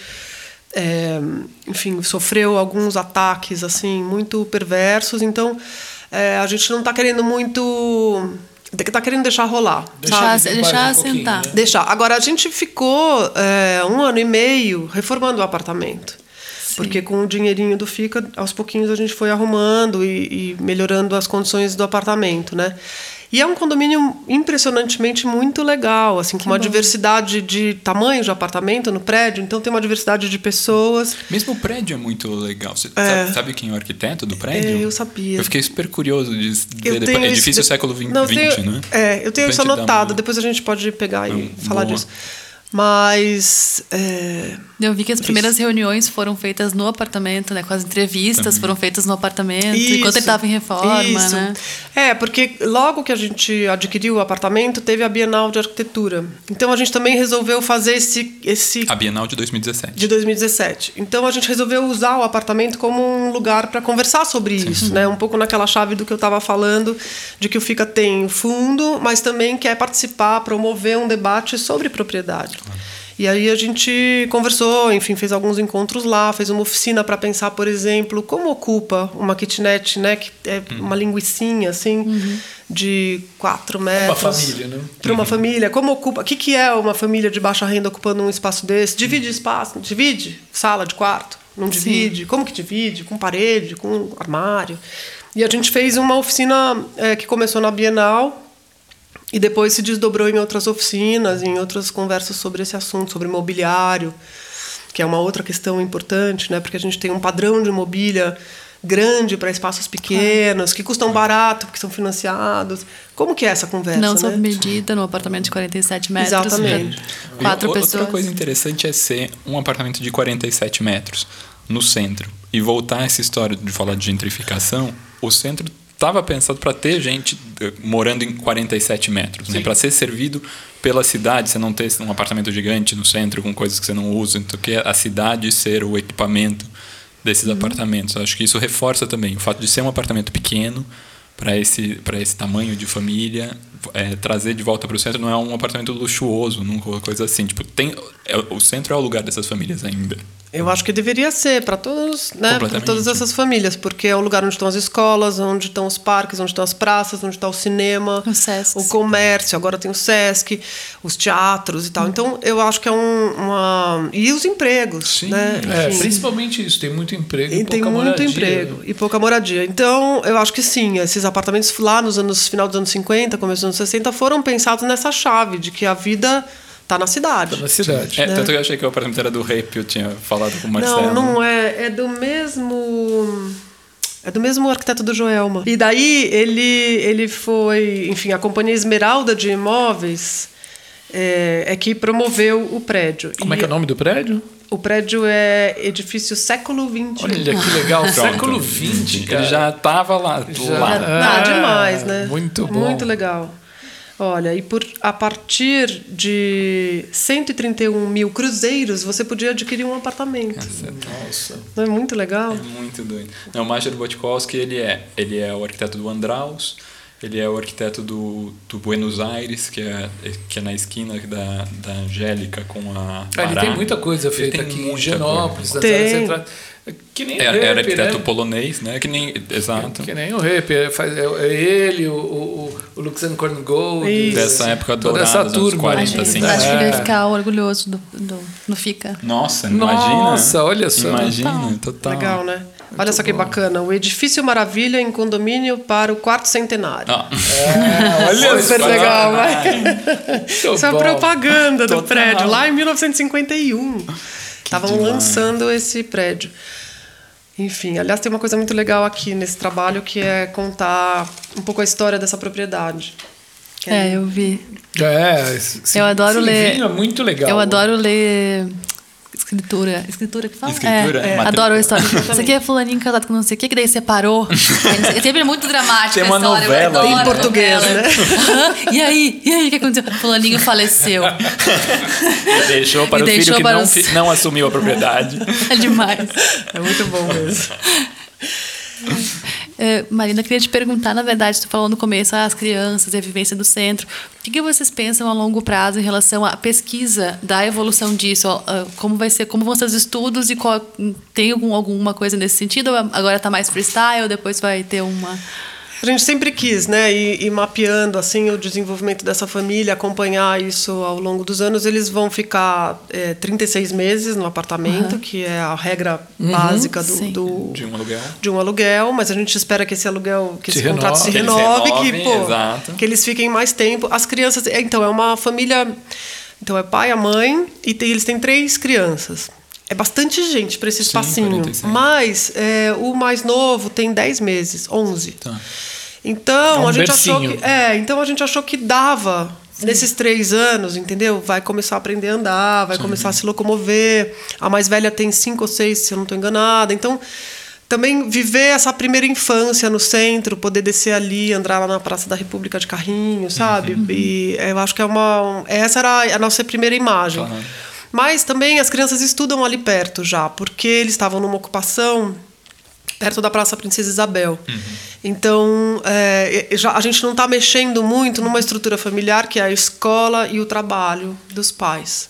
é, enfim, sofreu alguns ataques assim muito perversos. Então, é, a gente não está querendo muito, está querendo deixar rolar, Deixar, sabe? deixar um assentar. né? Deixar. Agora a gente ficou é, um ano e meio reformando o apartamento. Porque com o dinheirinho do FICA, aos pouquinhos a gente foi arrumando e, e melhorando as condições do apartamento, né? E é um condomínio impressionantemente muito legal, assim, com uma diversidade de tamanhos de apartamento no prédio, então tem uma diversidade de pessoas. Mesmo o prédio é muito legal. Você É. sabe, quem é o arquiteto do prédio? É, eu sabia. Eu fiquei super curioso de, de Eu ver. tenho depois- isso- Edifício século XX, né? É, eu tenho isso anotado, uma- depois a gente pode pegar e falar boa. disso. Mas. é, Eu vi que as primeiras reuniões foram feitas no apartamento, né? Com as entrevistas foram feitas no apartamento, enquanto ele estava em reforma, isso. né? É, porque logo que a gente adquiriu o apartamento, teve a Bienal de Arquitetura. Então a gente também resolveu fazer esse, esse A Bienal de 2017. de 2017. Então a gente resolveu usar o apartamento como um lugar para conversar sobre isso, né? Um pouco naquela chave do que eu estava falando, de que o Fica tem fundo, mas também quer participar, promover um debate sobre propriedade. E aí a gente conversou, enfim, fez alguns encontros lá, fez uma oficina para pensar, por exemplo, como ocupa uma kitnet, né, que é uma linguicinha assim de 4 metros. família, né? Para uma família, como ocupa? O que, que é uma família de baixa renda ocupando um espaço desse? Divide espaço, divide sala de quarto, não divide? Como que divide? Com parede, com armário? E a gente fez uma oficina eh, que começou na Bienal e depois se desdobrou em outras oficinas, em outras conversas sobre esse assunto, sobre mobiliário, que é uma outra questão importante, né? Porque a gente tem um padrão de mobília grande para espaços pequenos, que custam barato porque são financiados. Como que é essa conversa? Não né? sob medida, num apartamento de 47 metros. Exatamente. pra Quatro E pessoas. Outra coisa interessante é ser um apartamento de 47 metros no centro. E voltar a essa história de falar de gentrificação, o centro estava pensado para ter gente eh, morando em 47 metros, né? para ser servido pela cidade, você não ter um apartamento gigante no centro com coisas que você não usa, então que a cidade ser o equipamento desses apartamentos. Eu acho que isso reforça também. O fato de ser um apartamento pequeno para esse para esse tamanho de família é, trazer de volta para o centro não é um apartamento luxuoso nunca coisa assim. Tipo tem é, o centro é o lugar dessas famílias ainda Eu acho que deveria ser para todos, né, para todas essas famílias, porque é o lugar onde estão as escolas, onde estão os parques, onde estão as praças, onde está o cinema, O Sesc. o comércio, agora tem o Sesc, os teatros e tal. Então, eu acho que é um, uma e os empregos, Sim, né? É, principalmente isso, tem muito emprego e, E tem pouca muito moradia. emprego e pouca moradia. Então, eu acho que sim, esses apartamentos lá nos anos final dos anos 50, começo dos anos 60 foram pensados nessa chave de que a vida está na cidade. Tá na cidade. é, tanto que eu achei que o apartamento era do Rap eu tinha falado com o Marcelo Não, não é. É do mesmo. É do mesmo arquiteto do Joelma. E daí ele, ele foi. Enfim, a Companhia Esmeralda de Imóveis é, é que promoveu o prédio. Como é E que é o nome do prédio? O prédio é edifício século XX. Olha que legal, século XX, cara. ele já estava lá, Já- lá. Ah, Ah, demais, né? muito bom. Muito legal. Olha, e por, a partir de 131 mil cruzeiros, você podia adquirir um apartamento. Nossa. Não é muito legal? É muito doido. Não, o Major Botkowski, ele é, ele é o arquiteto do Andraus, ele é o arquiteto do, do Buenos Aires, que é, que é na esquina da, da Angélica com a Ah, ele tem muita coisa feita tem aqui em Genópolis, Tem. centrais. Que nem Era, o era Rap, arquiteto né? polonês, né? Que nem, exato. Que nem o Rap, é, faz- é- é ele, o, o, o Luciano Korngold. Isso. Dessa época Toda dourada essa dos anos turma. 40, Acho, assim. acho que ele É. vai ficar orgulhoso do, do, no FICA. Nossa, imagina. Nossa, olha só. Imagina, total. Legal, né? Olha só que bacana. O Edifício Maravilha em condomínio para o quarto centenário. Ah, Olha Super legal, vai. Muito Isso é bom. propaganda do Total. prédio, lá em 1951. Estavam lançando esse prédio. Enfim, aliás, tem uma coisa muito legal aqui nesse trabalho que é contar um pouco a história dessa propriedade. Que É, eu vi. É, esse- Eu adoro ler- É muito legal. Eu adoro ler escritura. Escritura que fala? Escritura, É, é. adoro a história. Isso aqui é fulaninho casado com não sei o que, que daí separou. É sempre muito dramático Tem a uma história. eu novela adoro né? português, novela. né? e aí? E aí, o que aconteceu? Fulaninho faleceu. E deixou para E o filho deixou que para não, os- fi- não assumiu a propriedade. É demais. É muito bom mesmo. É, Marina, queria te perguntar, na verdade, tu falou no começo as crianças e a vivência do centro. O que, que vocês pensam a longo prazo em relação à pesquisa da evolução disso? Ah, Como vai ser, como vão ser os estudos e qual, tem algum, alguma coisa nesse sentido? Agora está mais freestyle, depois vai ter uma. A gente sempre quis, né, ir, ir mapeando assim o desenvolvimento dessa família, acompanhar isso ao longo dos anos. Eles vão ficar é, 36 meses no apartamento, que é a regra básica do, Sim. do- De um aluguel. de um aluguel, mas a gente espera que esse aluguel, que Se esse contrato se renove. Que eles renove, que, pô, exato. que eles fiquem mais tempo. As crianças, é, então é uma família, então é pai, a mãe e tem- eles têm três crianças. É bastante gente para esse Sim, espacinho, 46. mas é, o mais novo tem 10 meses, 11. Tá. Então, É um a gente achou que, é, então a gente achou que dava nesses três anos, entendeu? Vai começar a aprender a andar, vai começar a se locomover. A mais velha tem cinco ou seis, se eu não estou enganada. Então, também viver essa primeira infância no centro, poder descer ali, andar lá na Praça da República de carrinho, sabe? E eu acho que é uma. Essa era a nossa primeira imagem. Claro. Mas também as crianças estudam ali perto já, porque eles estavam numa ocupação perto da Praça Princesa Isabel. Então, é, já, a gente não está mexendo muito numa estrutura familiar que é a escola e o trabalho dos pais.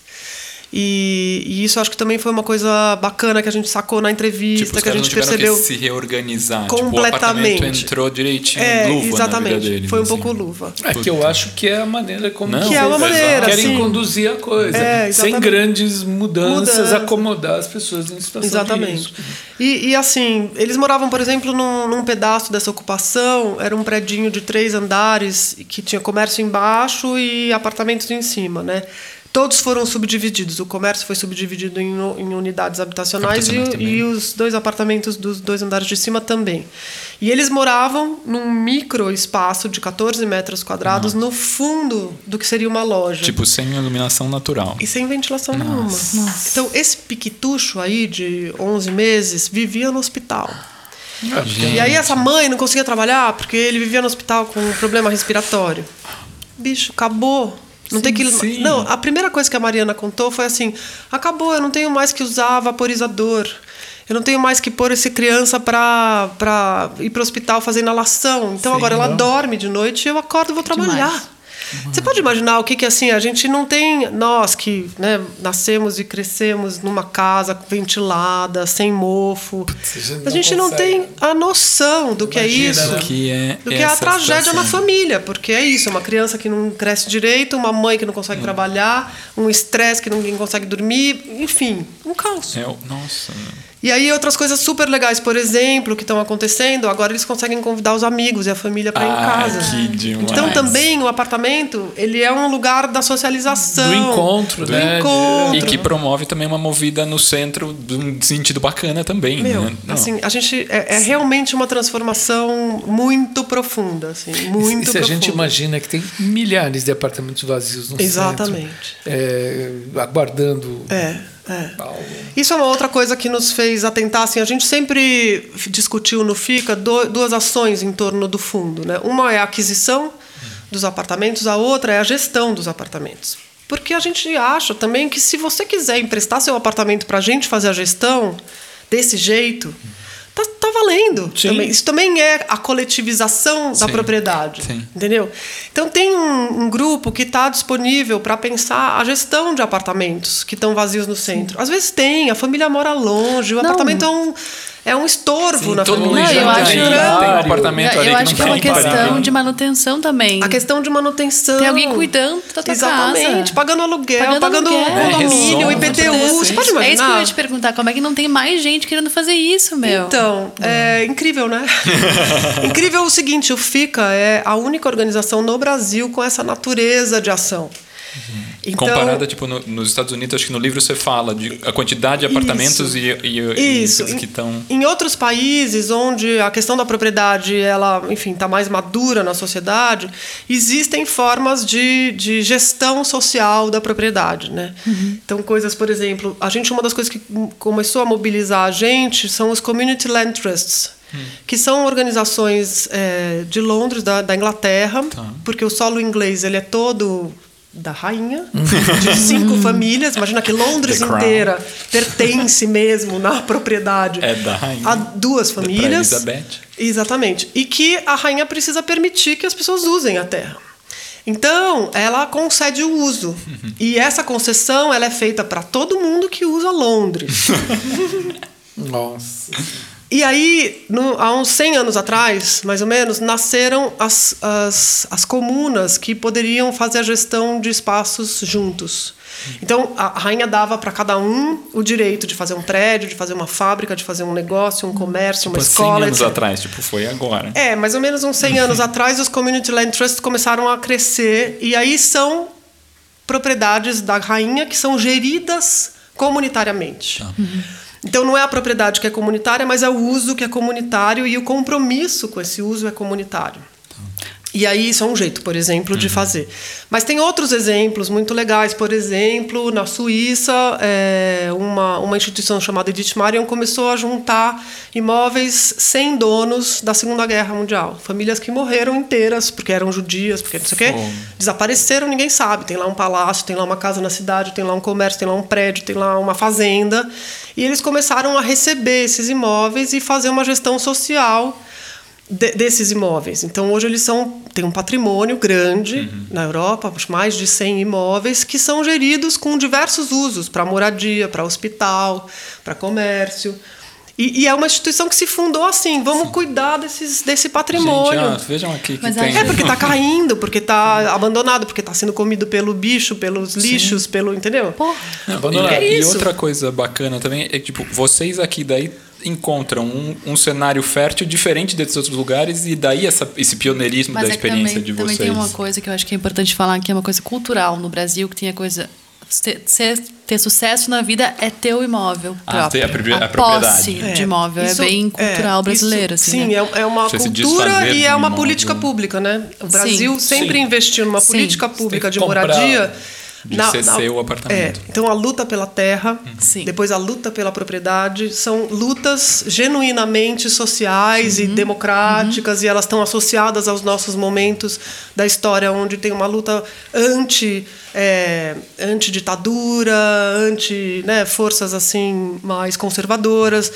E, e isso acho que também foi uma coisa bacana que a gente sacou na entrevista, Tipo, os que a gente percebeu. que se reorganizar. Tipo, o completamente. apartamento entrou direitinho, é, luva exatamente. na vida deles. foi um assim. pouco luva. É que eu acho que é a maneira como Não, Que é uma maneira, querem sim. conduzir a coisa. É, sem grandes mudanças, Mudança. acomodar as pessoas em situação de Exatamente. E, e, assim, eles moravam, por exemplo, num, num pedaço dessa ocupação, era um predinho de três andares que tinha comércio embaixo e apartamentos em cima, né? Todos foram subdivididos. O comércio foi subdividido em, em unidades habitacionais e, e, os dois apartamentos dos dois andares de cima também. E eles moravam num micro espaço de 14 metros quadrados Nossa. no fundo do que seria uma loja. Tipo, sem iluminação natural. E sem ventilação Nossa. nenhuma. Nossa. Então, esse piquitucho aí de 11 meses vivia no hospital. E aí essa mãe não conseguia trabalhar porque ele vivia no hospital com um problema respiratório. Bicho, acabou. Não sim, tem que sim. Não, a primeira coisa que a Mariana contou foi assim: acabou, eu não tenho mais que usar vaporizador. Eu não tenho mais que pôr essa criança para ir para o hospital fazer inalação. Então sim, agora ela dorme de noite e eu acordo e vou trabalhar. Demais. Você pode imaginar o que que assim a gente não tem nós que né, nascemos e crescemos numa casa ventilada, sem mofo. Putz, a gente não, não tem a noção do que é Imagina, é isso, né? que é do que é a tragédia situação. na família, porque é isso, uma criança que não cresce direito, uma mãe que não consegue hum. trabalhar, um estresse que ninguém consegue dormir, enfim, um caos. É, nossa. E aí outras coisas super legais, por exemplo, que estão acontecendo, agora eles conseguem convidar os amigos e a família para ir em casa. Que demais. Então também o apartamento, ele é um lugar da socialização, do encontro, do né? Encontro. E que promove também uma movida no centro de um sentido bacana também, Meu, né? assim, a gente é, é, realmente uma transformação muito profunda, assim, muito e se profunda. a gente imagina que tem milhares de apartamentos vazios no Exatamente. centro, é, aguardando é é. Isso é uma outra coisa que nos fez atentar. Assim, a gente sempre discutiu no FICA duas ações em torno do fundo. Né? Uma é a aquisição dos apartamentos, a outra é a gestão dos apartamentos. Porque a gente acha também que se você quiser emprestar seu apartamento para a gente fazer a gestão desse jeito, tá, valendo. Também. Isso também é a coletivização da propriedade. Sim. Entendeu? Então tem um, um grupo que está disponível para pensar a gestão de apartamentos que estão vazios no centro. Sim. Às vezes tem, a família mora longe, o Não. apartamento é um é um estorvo Sim, na todo família. Mundo não, eu acho, tem, tem um apartamento eu, ali eu que acho não que é uma questão de manutenção também. A questão de manutenção. Tem alguém cuidando da tua Exatamente, casa. pagando aluguel, pagando, pagando aluguel. condomínio, é, IPTU. Você pode imaginar? É isso que eu ia te perguntar. Como é que não tem mais gente querendo fazer isso, meu? Então, é incrível, né? incrível o seguinte, o FICA é a única organização no Brasil com essa natureza de ação. Uhum. Então, Comparada, tipo, no, nos Estados Unidos, acho que no livro você fala de a quantidade de apartamentos isso, e, e, isso. e que estão... Em outros países, onde a questão da propriedade, ela, enfim, está mais madura na sociedade, existem formas de, de gestão social da propriedade, né? Uhum. Então, coisas, por exemplo, a gente, uma das coisas que começou a mobilizar a gente são os Community Land Trusts, hum. que são organizações é, de Londres, da, da Inglaterra, tá. porque o solo inglês ele é todo da rainha, de cinco famílias. Imagina que Londres inteira pertence mesmo na propriedade é da rainha. a duas famílias. Elizabeth. Exatamente. E que a rainha precisa permitir que as pessoas usem a terra. Então, ela concede o uso. Uhum. E essa concessão ela é feita para todo mundo que usa Londres. Nossa. E aí, no, há uns 100 anos atrás, mais ou menos, nasceram as, as, as comunas que poderiam fazer a gestão de espaços juntos. Então, a rainha dava para cada um o direito de fazer um prédio, de fazer uma fábrica, de fazer um negócio, um comércio, tipo, uma escola. 100 anos etc. atrás, tipo, foi agora. É, mais ou menos uns 100 anos atrás, os Community Land Trusts começaram a crescer e aí são propriedades da rainha que são geridas comunitariamente. Tá. Uhum. Então não é a propriedade que é comunitária, mas é o uso que é comunitário e o compromisso com esse uso é comunitário. E aí isso é um jeito, por exemplo, de uhum. fazer. Mas tem outros exemplos muito legais. Por exemplo, na Suíça, é, uma, uma instituição chamada Edith Marion começou a juntar imóveis sem donos da Segunda Guerra Mundial. Famílias que morreram inteiras, porque eram judias, porque não sei o quê. Desapareceram, ninguém sabe. Tem lá um palácio, tem lá uma casa na cidade, tem lá um comércio, tem lá um prédio, tem lá uma fazenda. E eles começaram a receber esses imóveis e fazer uma gestão social de, desses imóveis. Então, hoje eles são têm um patrimônio grande uhum. na Europa, mais de 100 imóveis, que são geridos com diversos usos para moradia, para hospital, para comércio. E, e, é uma instituição que se fundou assim, vamos Sim. cuidar desses, desse patrimônio. Gente, ah, vejam aqui que Mas tem... É porque está caindo, porque está abandonado, porque está sendo comido pelo bicho, pelos lixos, Sim. pelo. Entendeu? Porra. abandonado. E, e outra coisa bacana também é que, tipo, vocês aqui daí encontram um, um, cenário fértil diferente desses outros lugares e daí essa, esse pioneirismo Mas da é experiência também, de também vocês. Também tem uma coisa que eu acho que é importante falar, que é uma coisa cultural no Brasil, que tem a coisa ter, ser- ter sucesso na vida é ter o imóvel Ah, próprio. ter a propri- a posse propriedade. de imóvel Isso- é bem cultural é, brasileiro. isso- assim, sim, né? é, é uma Você cultura e é um uma imóvel. política pública, né? O Brasil Sim. sempre Sim. investiu numa Sim. política pública de comprar de ceder o apartamento. É, então a luta pela terra, Sim. depois a luta pela propriedade, são lutas genuinamente sociais e democráticas e elas estão associadas aos nossos momentos da história onde tem uma luta anti é, anti ditadura, anti né, forças assim mais conservadoras.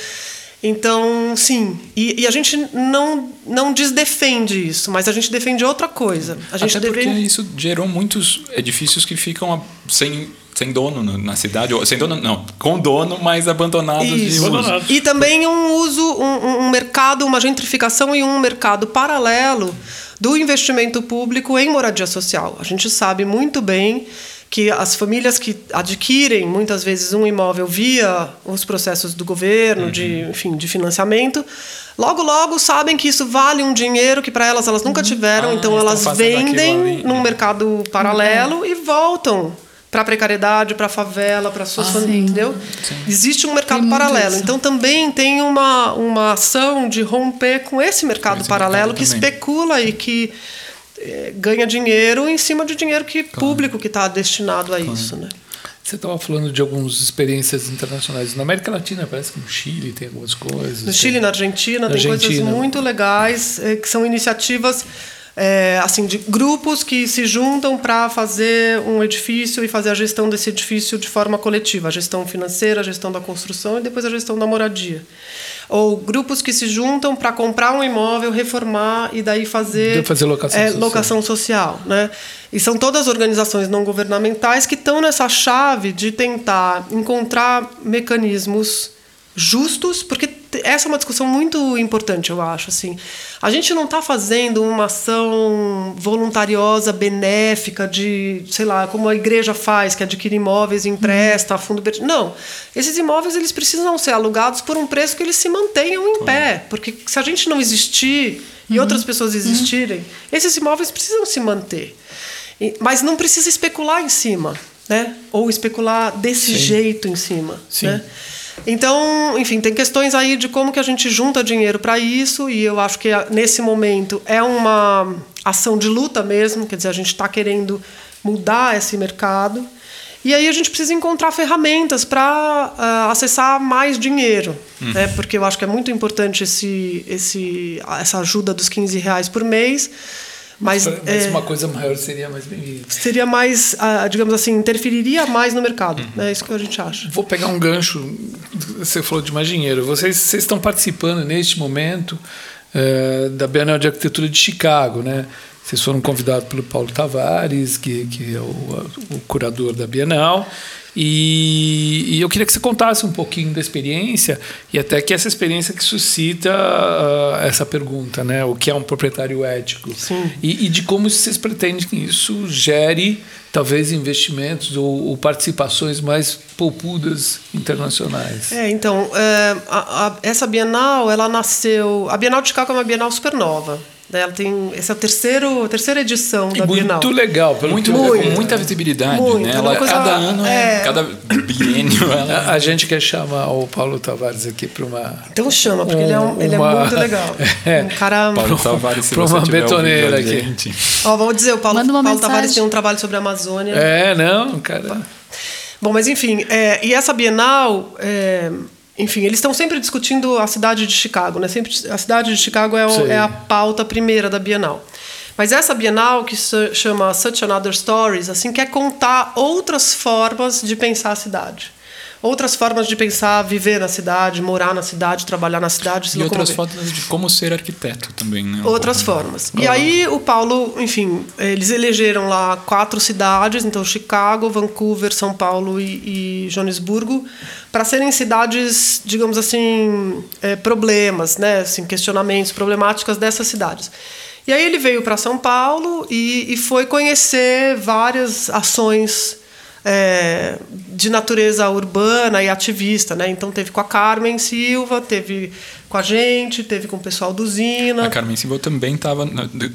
Então, sim. E, e a gente não, não desdefende isso, mas a gente defende outra coisa. A gente Até porque defende. isso gerou muitos edifícios que ficam sem, sem dono no- na cidade. Ou, sem dono, não, com dono, mas abandonados de Isso. uso. E também um uso, um, um mercado, uma gentrificação e um mercado paralelo do investimento público em moradia social. A gente sabe muito bem que as famílias que adquirem muitas vezes um imóvel via os processos do governo de, enfim, de financiamento, logo logo sabem que isso vale um dinheiro que para elas elas nunca tiveram, Ah, então elas vendem num mercado paralelo e voltam para a precariedade, para a favela, para suas Ah, famílias, sim. entendeu? Existe um mercado paralelo. isso. Então também tem uma, uma ação de romper com esse mercado esse paralelo mercado que também. especula e que eh, ganha dinheiro em cima de dinheiro que público que está destinado a isso, né? Você estava falando de algumas experiências internacionais. Na América Latina, parece que no Chile tem algumas coisas. No Chile, na Argentina, Na tem coisas Argentina. muito legais eh, que são iniciativas eh, assim de grupos que se juntam para fazer um edifício e fazer a gestão desse edifício de forma coletiva, a gestão financeira, a gestão da construção e depois a gestão da moradia. Ou grupos que se juntam para comprar um imóvel, reformar e daí fazer, Fazer locação é, social. locação social, né? E são todas organizações não governamentais que estão nessa chave de tentar encontrar mecanismos justos, porque essa é uma discussão muito importante, eu acho. Assim, a gente não está fazendo uma ação voluntariosa, benéfica, de, sei lá, como a igreja faz, que adquire imóveis e empresta a fundo perdido. Não. Esses imóveis eles precisam ser alugados por um preço que eles se mantenham em pé. Porque se a gente não existir e outras pessoas existirem, esses imóveis precisam se manter. Mas não precisa especular em cima, né? Ou especular desse jeito em cima, Sim. né? Então, enfim, tem questões aí de como que a gente junta dinheiro para isso e eu acho que ah, nesse momento é uma ação de luta mesmo, quer dizer, a gente está querendo mudar esse mercado e aí a gente precisa encontrar ferramentas para acessar mais dinheiro, né? Porque eu acho que é muito importante esse, esse, essa ajuda dos 15 reais por mês. Mas, Mas é, uma coisa maior seria mais bem-vinda. seria mais, ah, digamos assim, interferiria mais no mercado. É isso que a gente acha. Vou pegar um gancho. Você falou de mais dinheiro. Vocês, vocês estão participando neste momento eh, da Bienal de Arquitetura de Chicago, né? Vocês foram convidados pelo Paulo Tavares, que, que é o, o curador da Bienal. E, e eu queria que você contasse um pouquinho da experiência e até que essa experiência que suscita ah, essa pergunta, né? O que é um proprietário ético? Sim. E, e de como vocês pretendem que isso gere talvez investimentos ou, ou participações mais poupudas internacionais. É, então, é, a- a- essa Bienal, ela nasceu... A Bienal de Chicago é uma Bienal supernova. Ela tem, essa é a, terceiro, a terceira edição da muito Bienal. legal, pelo Muito, eu- com muita visibilidade, Muito, né? é Ela, coisa- cada ano, é, é. cada biênio, ela A, gente quer chamar o Paulo Tavares aqui para uma. Então chama, porque ele, é um- ele é muito legal. É. Um cara... Paulo Tavares, se pra você uma tiver betoneira aqui. gente. Ó, vou dizer, o Paulo, Paulo. Tavares tem um trabalho sobre a Amazônia. É, não, cara. Bom, mas enfim, é, e essa Bienal, é, enfim, eles estão sempre discutindo a cidade de Chicago, né? Sempre a cidade de Chicago é, o- é a pauta primeira da Bienal. Mas essa Bienal que se chama Such Another Stories, assim, quer contar outras formas de pensar a cidade. Outras formas de pensar viver na cidade, morar na cidade, trabalhar na cidade, se E outras fotos de como ser arquiteto também, né? Um Outras pouco, formas. E aí o Paulo, enfim, eles elegeram lá quatro cidades, então Chicago, Vancouver, São Paulo e, e Joanesburgo, para serem cidades, digamos assim, eh, problemas, né, assim, questionamentos, problemáticas dessas cidades. E aí ele veio para São Paulo e, e foi conhecer várias ações é, de natureza urbana e ativista, né? Então teve com a Carmen Silva, teve com a gente, teve com o pessoal do Zina. A Carmen Silva também estava,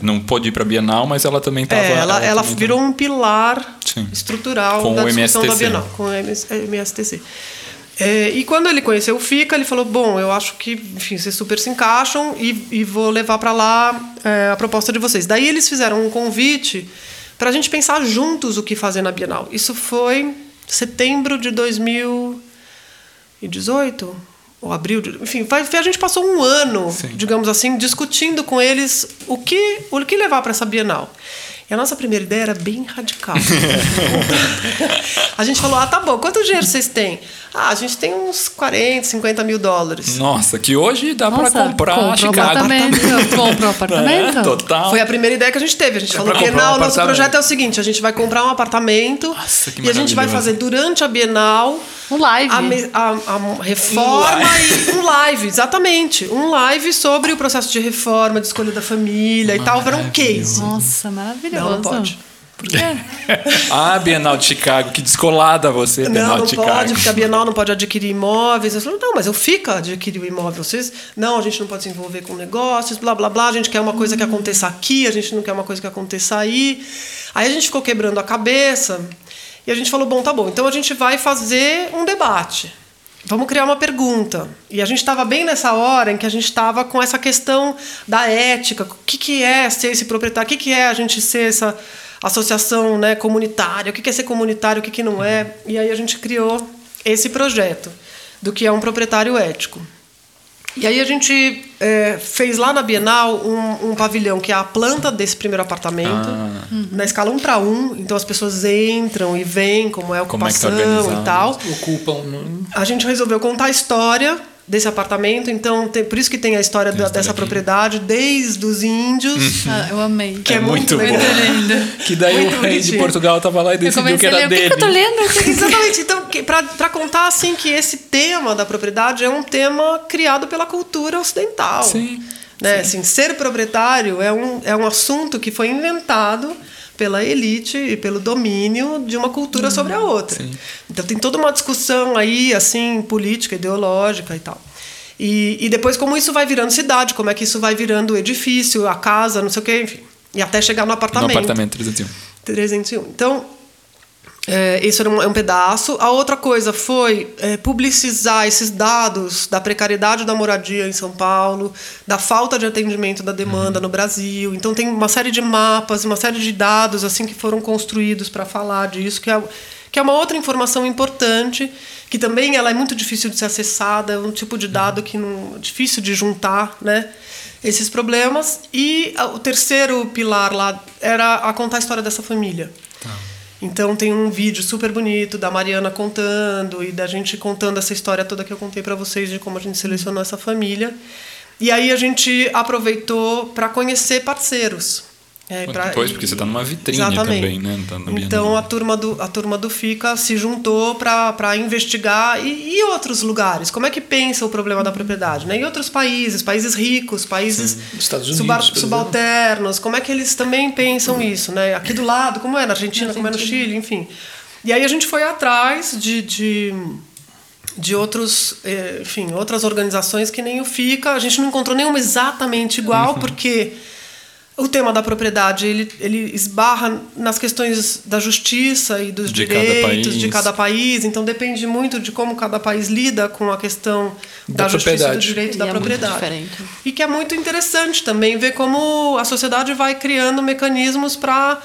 não pôde ir para a Bienal, mas ela também estava. É, ela, ela, ela virou um pilar Sim. estrutural com da discussão MSTC. da Bienal, com o MSTC. É, e quando ele conheceu o FICA, ele falou: Bom, eu acho que enfim, vocês super se encaixam e, e vou levar para lá é, a proposta de vocês. Daí eles fizeram um convite para a gente pensar juntos o que fazer na Bienal. Isso foi setembro de 2018 ou abril, de, enfim, a gente passou um ano, Sim. digamos assim, discutindo com eles o que o que levar para essa Bienal. E a nossa primeira ideia era bem radical. a gente falou: ah, tá bom, quanto dinheiro vocês têm? Ah, a gente tem uns 40, 50 mil dólares. Nossa, que hoje dá para comprar compra um Chicago. apartamento. Compra um apartamento? É, total. Foi a primeira ideia que a gente teve. A gente falou que comprar não, um o nosso projeto é o seguinte: a gente vai comprar um apartamento Nossa, que e a gente vai fazer durante a Bienal Um live. a, me- a- a reforma e um live, exatamente. Um live sobre o processo de reforma, de escolha da família e tal. Era um case. Nossa, maravilhoso. Não, não pode. Por quê? Ah, Bienal de Chicago, que descolada você, Bienal Não, não de Chicago. pode, porque a Bienal não pode adquirir imóveis. Eu falei, não, mas eu fico adquirir o imóvel. Vocês, não, a gente não pode se envolver com negócios, blá, blá, blá. A gente quer uma coisa que aconteça aqui, a gente não quer uma coisa que aconteça aí. Aí a gente ficou quebrando a cabeça e a gente falou, bom, tá bom, então a gente vai fazer um debate. Vamos criar uma pergunta. E a gente estava bem nessa hora em que a gente estava com essa questão da ética. O que, que é ser esse proprietário? O que, que é a gente ser essa associação né, comunitária? O que, que é ser comunitário? O que, que não é? E aí a gente criou esse projeto do que é um proprietário ético. E aí a gente é, fez lá na Bienal um, um pavilhão que é a planta desse primeiro apartamento, na escala 1 para 1. Então as pessoas entram e veem como é a Como é que tá ocupação e tal. Ocupam. no- A gente resolveu contar a história desse apartamento, então tem- por isso que tem a história da- dessa aqui. propriedade, desde os índios. Ah, eu amei. Que é muito muito bom. bom. lindo. Que daí Muito o rei de bonitinho. Portugal tava lá e decidiu que era ler. O que, dele. que eu tô lendo? Exatamente. Então, pra contar assim que esse tema da propriedade é um tema criado pela cultura ocidental. Sim, Né? Assim, ser proprietário é um, é um assunto que foi inventado pela elite e pelo domínio de uma cultura sobre a outra. sim. Então tem toda uma discussão aí, assim, política, ideológica e tal. E, e depois como isso vai virando cidade, como é que isso vai virando edifício, a casa, não sei o quê, enfim. E até chegar no No apartamento. apartamento 301. 301. Então, é, isso era um, é um pedaço. A outra coisa foi é, publicizar esses dados da precariedade da moradia em São Paulo, da falta de atendimento da demanda no Brasil. Então, tem uma série de mapas, uma série de dados assim que foram construídos para falar disso, que é, que é uma outra informação importante, que também ela é muito difícil de ser acessada, é um tipo de dado que não é difícil de juntar, né? Esses problemas. E a- o terceiro pilar lá era a contar a história dessa família. Então tem um vídeo super bonito da Mariana contando e da gente contando essa história toda que eu contei para vocês de como a gente selecionou essa família. E aí a gente aproveitou para conhecer parceiros. É, pra- Depois, porque você tá numa vitrine Exatamente. também, né? Tá então a turma do a turma do FICA se juntou para investigar e, e outros lugares. Como é que pensa o problema da propriedade? Né? Em outros países, países ricos, países Estados Unidos, suba- subalternos, como é que eles também pensam isso? Né? Aqui do lado, como é na Argentina, como é no Chile, enfim. E aí a gente foi atrás de, de, de outros, eh, enfim, outras organizações que nem o FICA. A gente não encontrou nenhuma exatamente igual, porque o tema da propriedade ele, ele esbarra nas questões da justiça e dos De cada direitos país. de cada país. Então depende muito de como cada país lida com a questão da, Da justiça e do direito E da é propriedade. E que é muito interessante também ver como a sociedade vai criando mecanismos para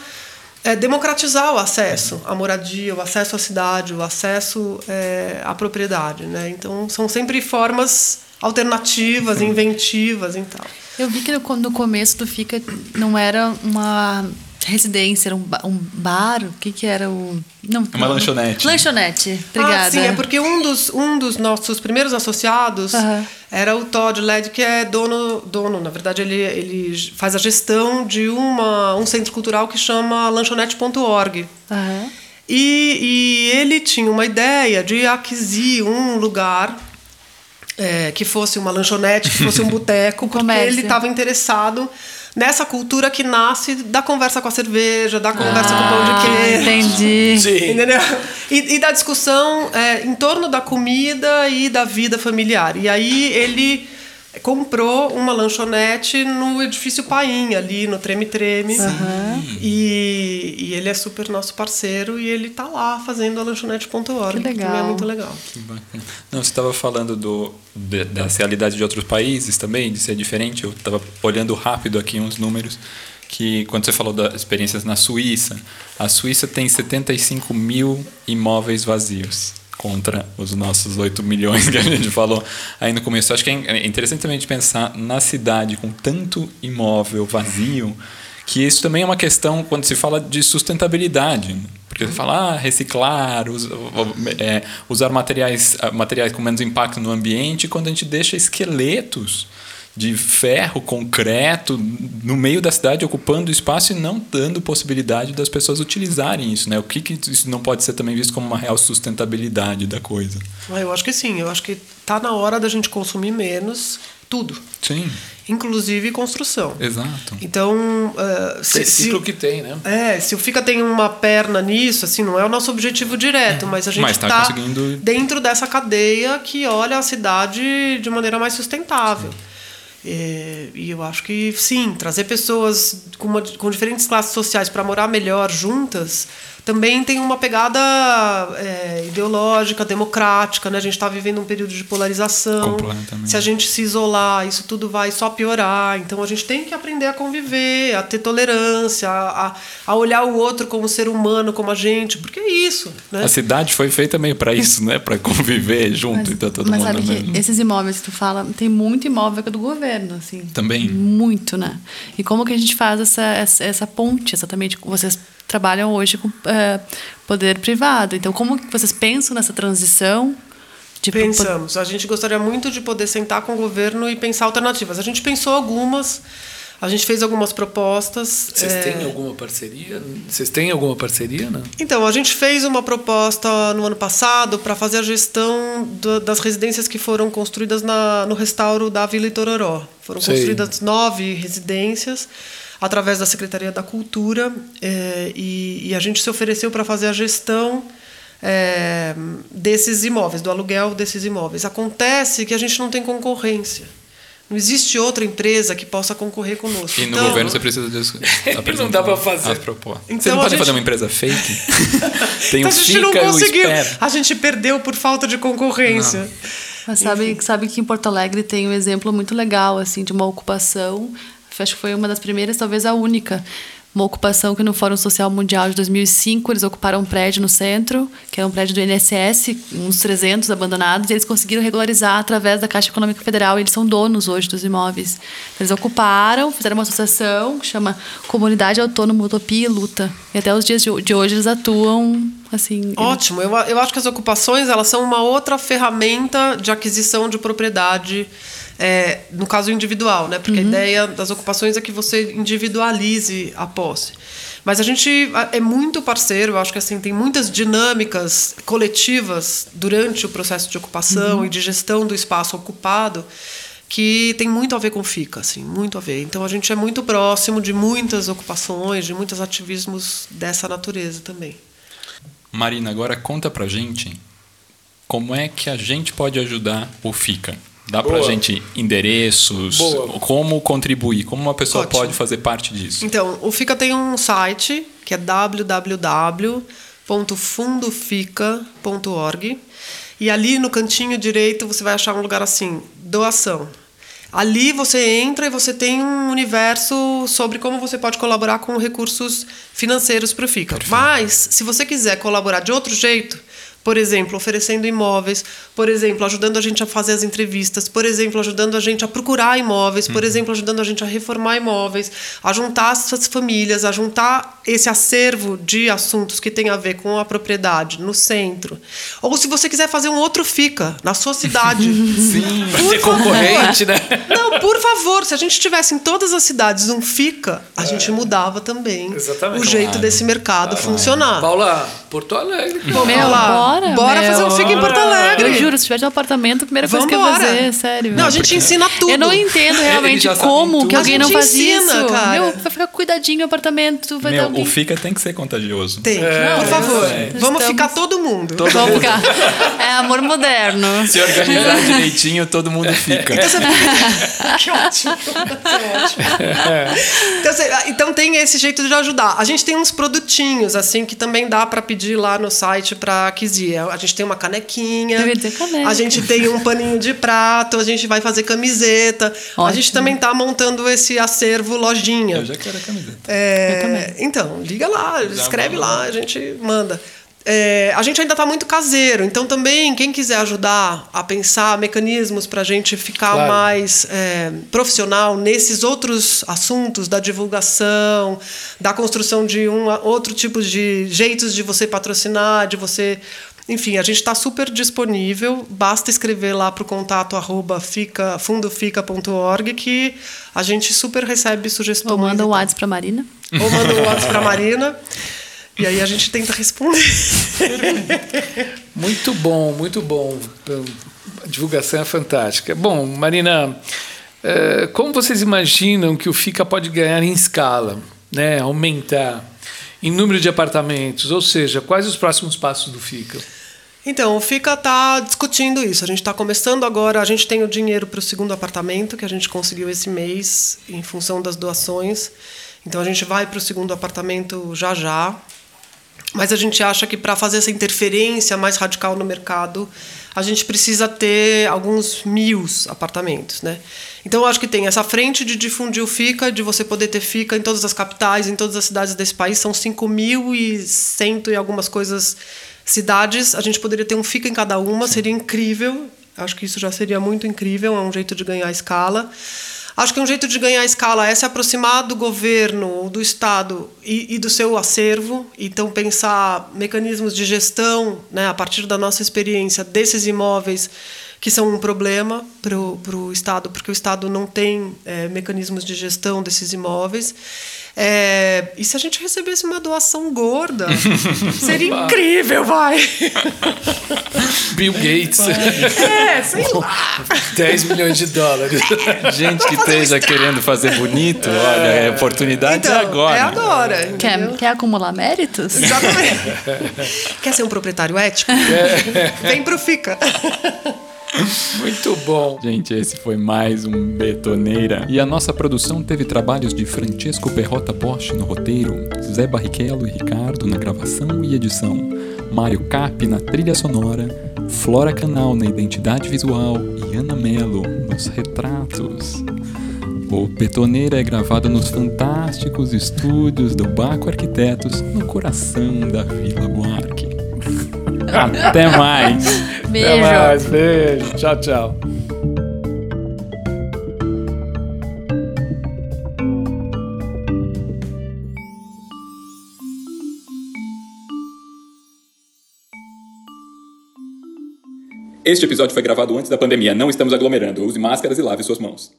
democratizar o acesso à moradia, o acesso à cidade, o acesso é, à propriedade. Né? Então, são sempre formas alternativas, inventivas e tal. Eu vi que no, no começo do FICA não era uma residência, era um, ba- um bar. O que que era o... Não, Uma lanchonete. Lanchonete, obrigada. Ah, sim, é porque um dos, um dos nossos primeiros associados Aham. era o Todd Led, que é dono, dono na verdade, ele, ele faz a gestão de uma, um centro cultural que chama lanchonete.org. Aham. E, e ele tinha uma ideia de aquisir um lugar é, que fosse uma lanchonete, que fosse um boteco, porque comércio. ele estava interessado nessa cultura que nasce da conversa com a cerveja, da conversa com o pão de Ah, queijo. entendi. Sim. Entendeu? E, e da discussão é, em torno da comida e da vida familiar. E aí ele comprou uma lanchonete no edifício Paim, ali no Treme Treme. E, e ele é super nosso parceiro e ele tá lá fazendo a lanchonete.org. Que legal. também é muito legal. Que bacana. Não, você estava falando do, de- das realidades de outros países também, de ser diferente. Eu estava olhando rápido aqui uns números que quando você falou das experiências na Suíça, a Suíça tem 75 mil imóveis vazios contra os nossos 8 milhões que a gente falou aí no começo. Acho que é interessante também de pensar na cidade com tanto imóvel vazio que isso também é uma questão quando se fala de sustentabilidade. né? Porque você fala, ah, reciclar, us- é, usar materiais, ah, materiais com menos impacto no ambiente, quando a gente deixa esqueletos de ferro, concreto, no meio da cidade, ocupando espaço e não dando possibilidade das pessoas utilizarem isso. Né? O que, que isso não pode ser também visto como uma real sustentabilidade da coisa? Ah, Eu acho que sim, eu acho que tá na hora da gente consumir menos tudo, Sim, inclusive construção. exato. Então, eh, se, Tem se- ciclo que tem, né? É, se o FICA tem uma perna nisso, assim, não é o nosso objetivo direto, mas a gente Mas tá está conseguindo- dentro dessa cadeia que olha a cidade de maneira mais sustentável. É, e eu acho que sim, trazer pessoas com, uma- com diferentes classes sociais para morar melhor juntas também tem uma pegada é, ideológica, democrática. Né? A gente está vivendo um período de polarização. Completamente. Se a gente se isolar, isso tudo vai só piorar. Então a gente tem que aprender a conviver, a ter tolerância, a, a olhar o outro como ser humano, como a gente, porque é isso. Né? A cidade foi feita meio para isso, né? Para conviver junto Mas, e tá todo mas mundo sabe no que mesmo. esses imóveis que tu fala, tem muito imóvel que é do governo, assim. Também? Muito, né? E como que a gente faz essa, essa, essa ponte, exatamente? Vocês trabalham hoje com é, poder privado. Então, como que vocês pensam nessa transição? De Pensamos. A gente gostaria muito de poder sentar com o governo e pensar alternativas. A gente pensou algumas, a gente fez algumas propostas. Vocês é, têm alguma parceria? Vocês têm alguma parceria, não? Então, a gente fez uma proposta no ano passado para fazer a gestão do- das residências que foram construídas na, no restauro da Vila Itororó. Foram Sei. construídas nove residências através da Secretaria da Cultura eh, e, e a gente se ofereceu para fazer a gestão eh, desses imóveis, do aluguel desses imóveis. Acontece que a gente não tem concorrência. Não existe outra empresa que possa concorrer conosco. E no Então, governo você precisa de apresentar dá pra fazer. as propostas. Então, Vocês não a podem gente- fazer uma empresa fake? Tem Então o a gente não conseguiu. A gente perdeu por falta de concorrência. Mas sabe, sabe que em Porto Alegre tem um exemplo muito legal, assim, de uma ocupação. Acho que foi uma das primeiras, talvez a única. Uma ocupação que no Fórum Social Mundial de 2005 eles ocuparam um prédio no centro, que era um prédio do INSS, uns 300 abandonados, e eles conseguiram regularizar através da Caixa Econômica Federal. Eles são donos hoje dos imóveis. Eles ocuparam, fizeram uma associação que chama Comunidade Autônoma Utopia e Luta. E até os dias de ho- de hoje eles atuam assim. Ótimo. Eu, eu acho que as ocupações elas são uma outra ferramenta de aquisição de propriedade, é, no caso individual, né? Porque a ideia das ocupações é que você individualize a posse. Mas a gente é muito parceiro, eu acho que assim tem muitas dinâmicas coletivas durante o processo de ocupação e de gestão do espaço ocupado que tem muito a ver com FICA, assim, muito a ver. Então a gente é muito próximo de muitas ocupações, de muitos ativismos dessa natureza também. Marina, agora conta pra gente como é que a gente pode ajudar o Fica. Dá pra Boa. gente endereços, Boa. como contribuir, como uma pessoa Ótimo. pode fazer parte disso. Então, o FICA tem um site que é www.fundofica.org e ali no cantinho direito você vai achar um lugar assim, doação. Ali você entra e você tem um universo sobre como você pode colaborar com recursos financeiros para o FICA. Mas, se você quiser colaborar de outro jeito, por exemplo, oferecendo imóveis, por exemplo, ajudando a gente a fazer as entrevistas, por exemplo, ajudando a gente a procurar imóveis, por exemplo, ajudando a gente a reformar imóveis, a juntar essas famílias, a juntar esse acervo de assuntos que tem a ver com a propriedade no centro. Ou se você quiser fazer um outro FICA na sua cidade. Sim. Vai ter concorrente, né? Não, por favor, se a gente tivesse em todas as cidades um FICA, a gente mudava também Exatamente. o jeito Claro. desse mercado funcionar. Paula, Porto Alegre. Vamos Meu, lá. bora, Bora meu. fazer um fica em Porto Alegre. Eu juro, se tiver um apartamento, a primeira coisa que eu Vambora. vou fazer, sério. Não, a gente ensina tudo. Eu não entendo realmente como que alguém A não gente faz ensina, isso. cara. Meu, vai ficar cuidadinho o apartamento, vai ter Meu, alguém. o Fica tem que ser contagioso. Tem. Não, Por favor, é. vamos Estamos- ficar todo mundo. Vamos ficar. É amor moderno. Se organizar direitinho, todo mundo fica. Que ótimo. Que ótimo. Então, assim, ah, então tem esse jeito de ajudar. A gente tem uns produtinhos, assim, que também dá para pedir lá no site para Kizia. A gente tem uma canequinha. Eu ia dizer caneca. A gente tem um paninho de prato, a gente vai fazer camiseta. A Ótimo. gente também tá montando esse acervo lojinha. Eu já quero a camiseta. É, Eu também. Então, liga lá, escreve manda. lá, a gente manda. É, a gente ainda está muito caseiro, então também quem quiser ajudar a pensar mecanismos para a gente ficar Claro. mais é, profissional nesses outros assuntos da divulgação, da construção de um outro tipo de jeitos de você patrocinar, de você enfim, a gente está super disponível. Basta escrever lá para o contato arroba fica, fundofica.org que a gente super recebe sugestões. Ou manda um tal. WhatsApp pra Marina. Ou manda um WhatsApp para Marina. E aí a gente tenta responder. Muito bom, muito bom. A divulgação é fantástica. Bom, Marina, eh, como vocês imaginam que o FICA pode ganhar em escala, né? aumentar em número de apartamentos? Ou seja, quais os próximos passos do FICA? Então, o FICA está discutindo isso. A gente está começando agora. A gente tem o dinheiro para o segundo apartamento que a gente conseguiu esse mês em função das doações. Então, a gente vai para o segundo apartamento já já. Mas a gente acha que para fazer essa interferência mais radical no mercado, a gente precisa ter alguns mil apartamentos, né? Então eu acho que tem essa frente de difundir o FICA, de você poder ter FICA em todas as capitais, em todas as cidades desse país, são 5.100 e algumas coisas cidades. A gente poderia ter um FICA em cada uma, seria incrível. Acho que isso já seria muito incrível, é um jeito de ganhar escala. Acho que um jeito de ganhar escala é se aproximar do governo, do Estado e, e do seu acervo. Então, pensar mecanismos de gestão, né, a partir da nossa experiência, desses imóveis que são um problema para o Estado, porque o Estado não tem é, mecanismos de gestão desses imóveis. É, e se a gente recebesse uma doação gorda? seria incrível, vai! Bill Gates, É, sei lá. 10 milhões de dólares. Gente que esteja querendo fazer bonito, olha, é oportunidade Então, agora. É agora. Quer, entendeu? quer acumular méritos? Exatamente. Quer ser um proprietário ético? Vem pro Fica. Muito bom. Gente, esse foi mais um Betoneira. E a nossa produção teve trabalhos de Francesco Perrota Bosch no roteiro, Zé Barrichello e Ricardo na gravação e edição, Mário Cap na trilha sonora, Flora Canal na identidade visual e Ana Mello nos retratos. O Betoneira é gravado nos fantásticos estúdios do Baco Arquitetos, no coração da Vila Buarque. Até mais! Beijo. Até mais, beijo. Tchau, tchau. Este episódio foi gravado antes da pandemia. Não estamos aglomerando. Use máscaras e lave suas mãos.